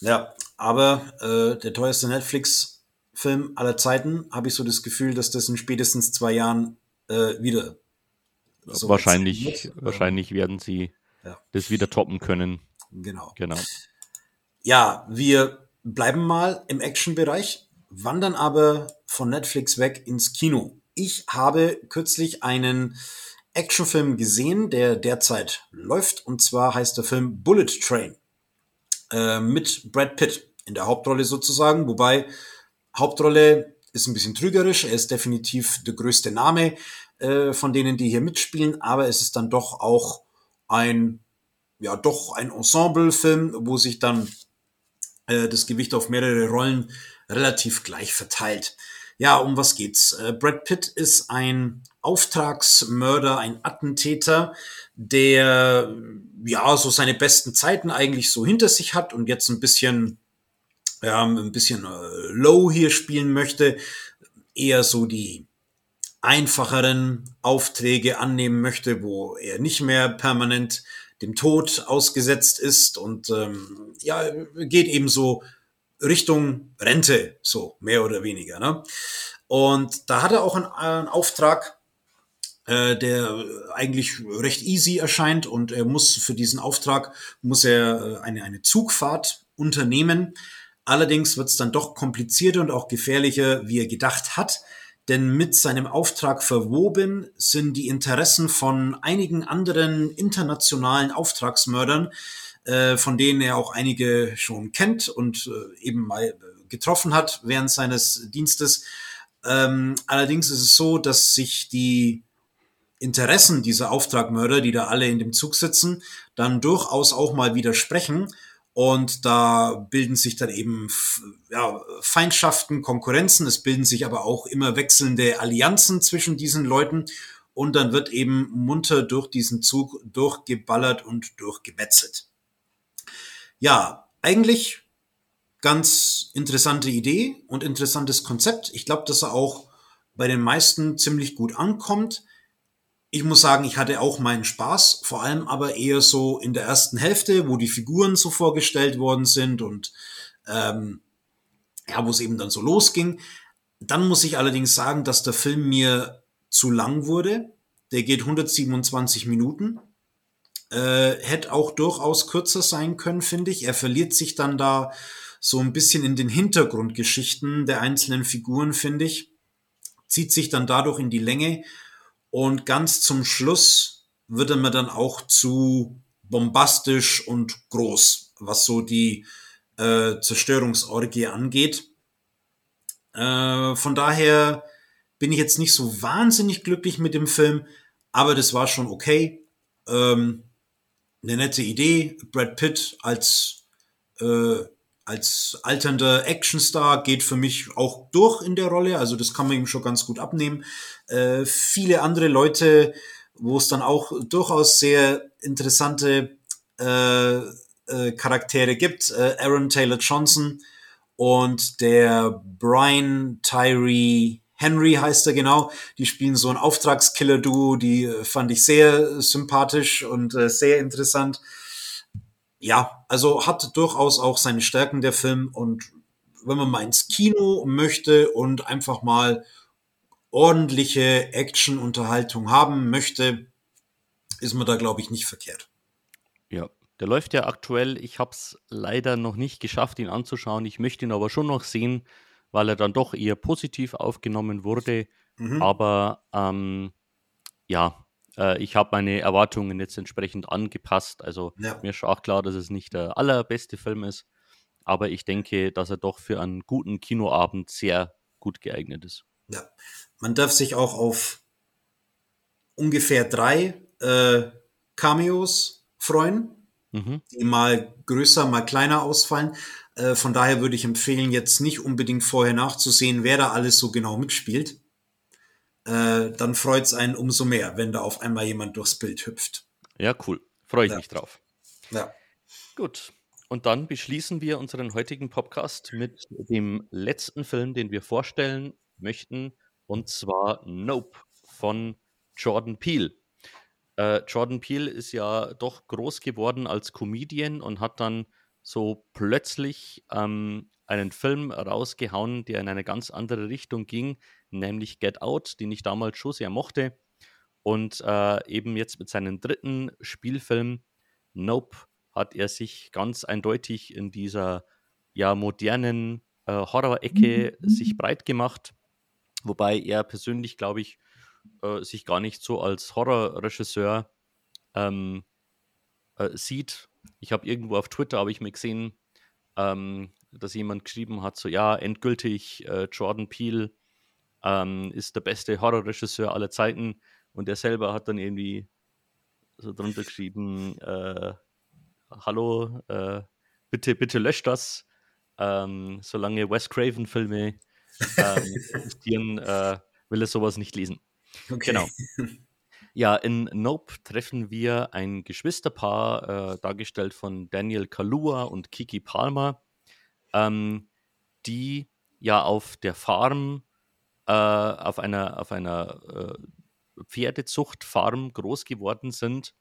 Ja, aber äh, der teuerste Netflix-Film aller Zeiten, habe ich so das Gefühl, dass das in spätestens zwei Jahren äh, wieder so wahrscheinlich, wahrscheinlich werden sie ja. das wieder toppen können. Genau. Genau. Ja, wir bleiben mal im Action-Bereich, wandern aber von Netflix weg ins Kino. Ich habe kürzlich einen Actionfilm gesehen, der derzeit läuft, und zwar heißt der Film Bullet Train äh, mit Brad Pitt in der Hauptrolle sozusagen, wobei Hauptrolle ist ein bisschen trügerisch, er ist definitiv der größte Name äh, von denen, die hier mitspielen, aber es ist dann doch auch ein, ja, doch ein Ensemble-Film, wo sich dann äh, das Gewicht auf mehrere Rollen relativ gleich verteilt. Ja, um was geht's? Äh, Brad Pitt ist ein Auftragsmörder, ein Attentäter, der ja so seine besten Zeiten eigentlich so hinter sich hat und jetzt ein bisschen ja, ein bisschen äh, low hier spielen möchte, eher so die einfacheren Aufträge annehmen möchte, wo er nicht mehr permanent dem Tod ausgesetzt ist und ähm, ja, geht eben so Richtung Rente, so mehr oder weniger. Ne? Und da hat er auch einen, einen Auftrag, äh, der eigentlich recht easy erscheint und er muss für diesen Auftrag muss er äh, eine, eine Zugfahrt unternehmen. Allerdings wird es dann doch komplizierter und auch gefährlicher, wie er gedacht hat denn mit seinem Auftrag verwoben sind die Interessen von einigen anderen internationalen Auftragsmördern, äh, von denen er auch einige schon kennt und äh, eben mal getroffen hat während seines Dienstes. Ähm, allerdings ist es so, dass sich die Interessen dieser Auftragmörder, die da alle in dem Zug sitzen, dann durchaus auch mal widersprechen und da bilden sich dann eben ja, Feindschaften, Konkurrenzen. Es bilden sich aber auch immer wechselnde Allianzen zwischen diesen Leuten. Und dann wird eben munter durch diesen Zug durchgeballert und durchgemetzelt. Ja, eigentlich ganz interessante Idee und interessantes Konzept. Ich glaube, dass er auch bei den meisten ziemlich gut ankommt ich muss sagen, ich hatte auch meinen Spaß, vor allem aber eher so in der ersten Hälfte, wo die Figuren so vorgestellt worden sind und ähm, ja, wo es eben dann so losging. Dann muss ich allerdings sagen, dass der Film mir zu lang wurde. Der geht 127 Minuten. Äh, hätte auch durchaus kürzer sein können, finde ich. Er verliert sich dann da so ein bisschen in den Hintergrundgeschichten der einzelnen Figuren, finde ich. Zieht sich dann dadurch in die Länge und ganz zum Schluss wird er mir dann auch zu bombastisch und groß, was so die äh, Zerstörungsorgie angeht. Äh, von daher bin ich jetzt nicht so wahnsinnig glücklich mit dem Film, aber das war schon okay. Ähm, eine nette Idee. Brad Pitt als äh, als alternder Actionstar geht für mich auch durch in der Rolle. Also das kann man ihm schon ganz gut abnehmen. Äh, viele andere Leute, wo es dann auch durchaus sehr interessante äh, äh, Charaktere gibt. Äh, Aaron Taylor Johnson und der Brian Tyree Henry heißt er genau. Die spielen so ein Auftragskiller-Duo, die äh, fand ich sehr sympathisch und äh, sehr interessant ja, also hat durchaus auch seine Stärken der Film und wenn man mal ins Kino möchte und einfach mal ordentliche Action-Unterhaltung haben möchte, ist man da, glaube ich, nicht verkehrt. Ja, der läuft ja aktuell. Ich habe es leider noch nicht geschafft, ihn anzuschauen. Ich möchte ihn aber schon noch sehen, weil er dann doch eher positiv aufgenommen wurde. Mhm. Aber ähm, ja, äh, ich habe meine Erwartungen jetzt entsprechend angepasst. Also ja. mir ist auch klar, dass es nicht der allerbeste Film ist. Aber ich denke, dass er doch für einen guten Kinoabend sehr gut geeignet ist. Ja, man darf sich auch auf ungefähr drei äh, Cameos freuen, mhm. die mal größer, mal kleiner ausfallen. Äh, von daher würde ich empfehlen, jetzt nicht unbedingt vorher nachzusehen, wer da alles so genau mitspielt. Äh, dann freut es einen umso mehr, wenn da auf einmal jemand durchs Bild hüpft. Ja, cool. Freue ich ja. mich drauf. Ja. Gut. Und dann beschließen wir unseren heutigen Podcast mit dem letzten Film, den wir vorstellen möchten, und zwar Nope von Jordan Peele. Äh, Jordan Peele ist ja doch groß geworden als Comedian und hat dann so plötzlich ähm, einen Film rausgehauen, der in eine ganz andere Richtung ging, nämlich Get Out, den ich damals schon sehr mochte. Und äh, eben jetzt mit seinem dritten Spielfilm Nope hat er sich ganz eindeutig in dieser ja modernen äh, Horror-Ecke sich breit gemacht. Wobei er persönlich, glaube ich, äh, sich gar nicht so als Horrorregisseur ähm, äh, sieht. Ich habe irgendwo auf Twitter, habe ich mir gesehen, ähm, dass jemand geschrieben hat, so ja, endgültig äh, Jordan Peele ähm, ist der beste Horrorregisseur aller Zeiten und er selber hat dann irgendwie so drunter geschrieben, äh, hallo, äh, bitte, bitte löscht das, ähm, solange Wes Craven Filme ähm, existieren, äh, will er sowas nicht lesen. Okay. Genau. [laughs] Ja, in Nope treffen wir ein Geschwisterpaar, äh, dargestellt von Daniel Kalua und Kiki Palmer, ähm, die ja auf der Farm, äh, auf einer, auf einer äh, Pferdezuchtfarm groß geworden sind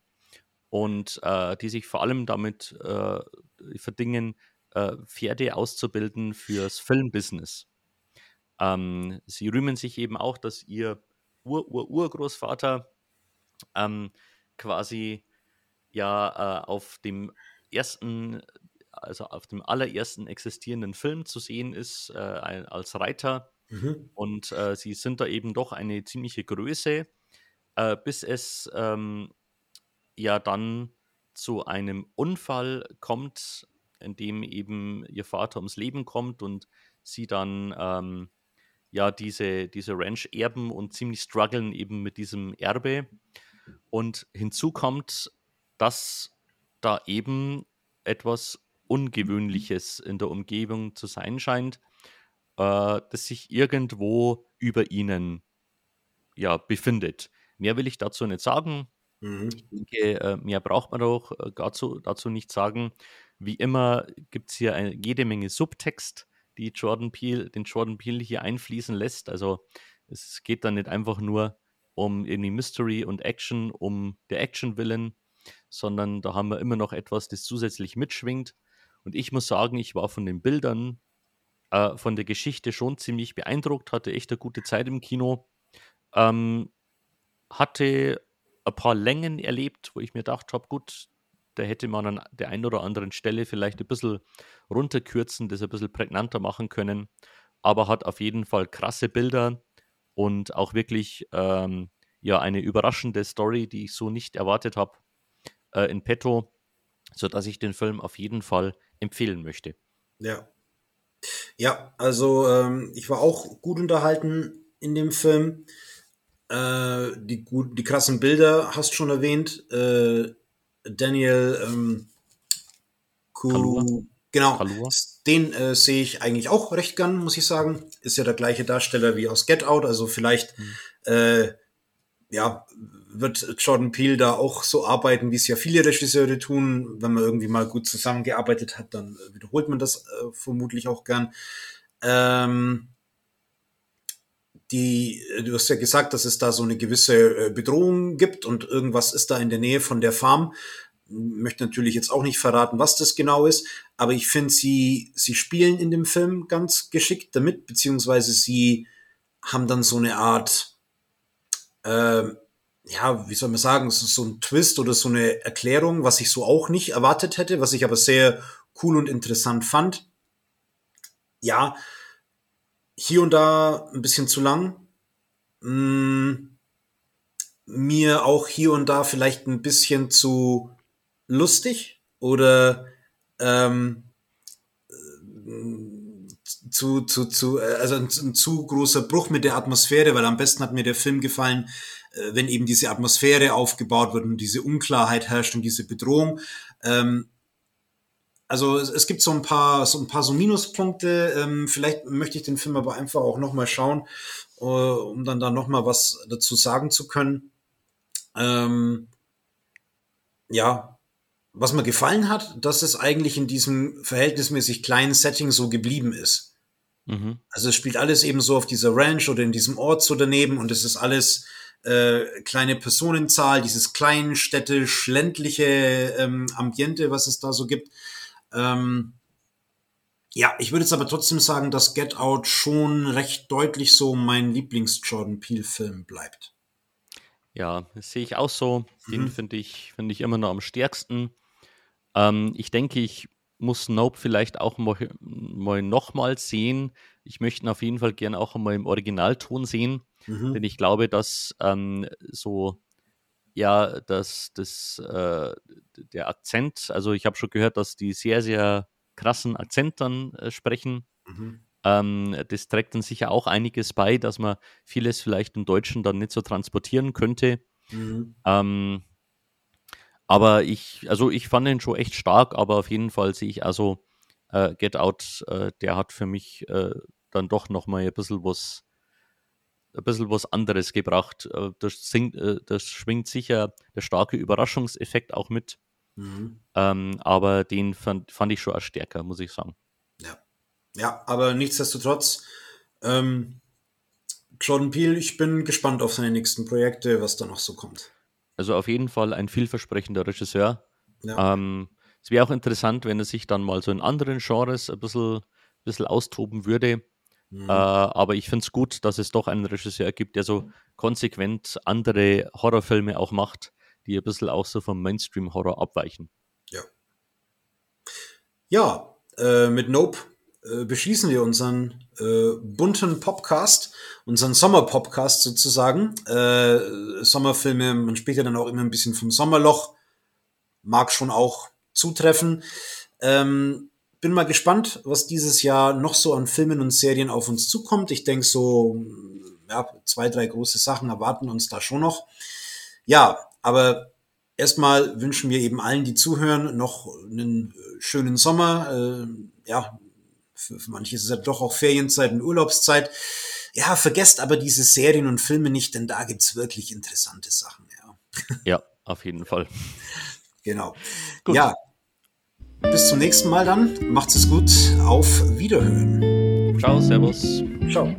und äh, die sich vor allem damit äh, verdingen, äh, Pferde auszubilden fürs Filmbusiness. Ähm, sie rühmen sich eben auch, dass ihr Ur-Ur-Urgroßvater ähm, quasi ja äh, auf dem ersten, also auf dem allerersten existierenden Film zu sehen ist, äh, als Reiter. Mhm. Und äh, sie sind da eben doch eine ziemliche Größe, äh, bis es ähm, ja dann zu einem Unfall kommt, in dem eben ihr Vater ums Leben kommt und sie dann ähm, ja diese, diese Ranch erben und ziemlich strugglen eben mit diesem Erbe. Und hinzu kommt, dass da eben etwas Ungewöhnliches in der Umgebung zu sein scheint, äh, das sich irgendwo über ihnen ja, befindet. Mehr will ich dazu nicht sagen. Mhm. Ich denke, äh, mehr braucht man auch äh, dazu, dazu nicht sagen. Wie immer gibt es hier eine, jede Menge Subtext, die Jordan Peele, den Jordan Peele hier einfließen lässt. Also es geht dann nicht einfach nur um irgendwie Mystery und Action, um der Action-Willen, sondern da haben wir immer noch etwas, das zusätzlich mitschwingt. Und ich muss sagen, ich war von den Bildern, äh, von der Geschichte schon ziemlich beeindruckt, hatte echt eine gute Zeit im Kino. Ähm, hatte ein paar Längen erlebt, wo ich mir gedacht habe, gut, da hätte man an der einen oder anderen Stelle vielleicht ein bisschen runterkürzen, das ein bisschen prägnanter machen können. Aber hat auf jeden Fall krasse Bilder und auch wirklich ähm, ja eine überraschende Story, die ich so nicht erwartet habe, äh, in petto, sodass ich den Film auf jeden Fall empfehlen möchte. Ja. Ja, also ähm, ich war auch gut unterhalten in dem Film. Äh, die, gut, die krassen Bilder hast du schon erwähnt. Äh, Daniel ähm, Kuh, genau, Kalua. den äh, sehe ich eigentlich auch recht gern, muss ich sagen. Ist ja der gleiche Darsteller wie aus Get Out, also vielleicht mhm. äh, ja, wird Jordan Peele da auch so arbeiten, wie es ja viele Regisseure tun. Wenn man irgendwie mal gut zusammengearbeitet hat, dann wiederholt man das äh, vermutlich auch gern. Ähm, die, du hast ja gesagt, dass es da so eine gewisse äh, Bedrohung gibt und irgendwas ist da in der Nähe von der Farm. möchte natürlich jetzt auch nicht verraten, was das genau ist, aber ich finde, sie, sie spielen in dem Film ganz geschickt damit, beziehungsweise sie haben dann so eine Art, äh, ja, wie soll man sagen, so ein Twist oder so eine Erklärung, was ich so auch nicht erwartet hätte, was ich aber sehr cool und interessant fand. Ja, hier und da ein bisschen zu lang. Mm, mir auch hier und da vielleicht ein bisschen zu lustig oder ähm, zu, zu, zu, also ein, ein, zu großer Bruch mit der Atmosphäre, weil am besten hat mir der Film gefallen, äh, wenn eben diese Atmosphäre aufgebaut wird und diese Unklarheit herrscht und diese Bedrohung. Ähm, also es, es, gibt so ein paar, so ein paar so Minuspunkte. Ähm, vielleicht möchte ich den Film aber einfach auch nochmal schauen, äh, um dann da nochmal was dazu sagen zu können. Ähm, ja, was mir gefallen hat, dass es eigentlich in diesem verhältnismäßig kleinen Setting so geblieben ist. Mhm. Also es spielt alles eben so auf dieser Ranch oder in diesem Ort so daneben und es ist alles äh, kleine Personenzahl, dieses kleinstädtisch ländliche ähm, Ambiente, was es da so gibt. Ähm, ja, ich würde jetzt aber trotzdem sagen, dass Get Out schon recht deutlich so mein Lieblings-Jordan Peele-Film bleibt. Ja, das sehe ich auch so. Den mhm. finde ich, find ich immer noch am stärksten. Ähm, ich denke, ich muss Nope vielleicht auch mal, mal nochmal sehen. Ich möchte ihn auf jeden Fall gerne auch einmal im Originalton sehen, mhm. denn ich glaube, dass ähm, so, ja, dass das, äh, der Akzent, also ich habe schon gehört, dass die sehr, sehr krassen Akzent dann äh, sprechen. Mhm. Ähm, das trägt dann sicher auch einiges bei, dass man vieles vielleicht im Deutschen dann nicht so transportieren könnte. Mhm. Ähm, aber ich, also ich fand ihn schon echt stark, aber auf jeden Fall sehe ich also äh, Get Out, äh, der hat für mich äh, dann doch nochmal ein bisschen was, ein bisschen was anderes gebracht. Äh, das, singt, äh, das schwingt sicher der starke Überraschungseffekt auch mit. Mhm. Ähm, aber den fand, fand ich schon als stärker, muss ich sagen. Ja. Ja, aber nichtsdestotrotz, ähm, Jordan Peele, ich bin gespannt auf seine nächsten Projekte, was da noch so kommt. Also auf jeden Fall ein vielversprechender Regisseur. Ja. Ähm, es wäre auch interessant, wenn er sich dann mal so in anderen Genres ein bisschen, bisschen austoben würde. Mhm. Äh, aber ich finde es gut, dass es doch einen Regisseur gibt, der so konsequent andere Horrorfilme auch macht, die ein bisschen auch so vom Mainstream-Horror abweichen. Ja. Ja, äh, mit Nope äh, beschließen wir unseren äh, bunten Podcast, unseren Sommerpopcast sozusagen. Äh, Sommerfilme, man spricht ja dann auch immer ein bisschen vom Sommerloch, mag schon auch zutreffen. Ähm, bin mal gespannt, was dieses Jahr noch so an Filmen und Serien auf uns zukommt. Ich denke so, ja, zwei, drei große Sachen erwarten uns da schon noch. Ja, aber erstmal wünschen wir eben allen, die zuhören, noch einen schönen Sommer. Äh, ja, für, für manche ist es ja doch auch Ferienzeit und Urlaubszeit. Ja, vergesst aber diese Serien und Filme nicht, denn da gibt's wirklich interessante Sachen. Ja, ja auf jeden Fall. Genau. Gut. Ja, bis zum nächsten Mal dann. Macht's es gut. Auf Wiederhören. Ciao, Servus. Ciao.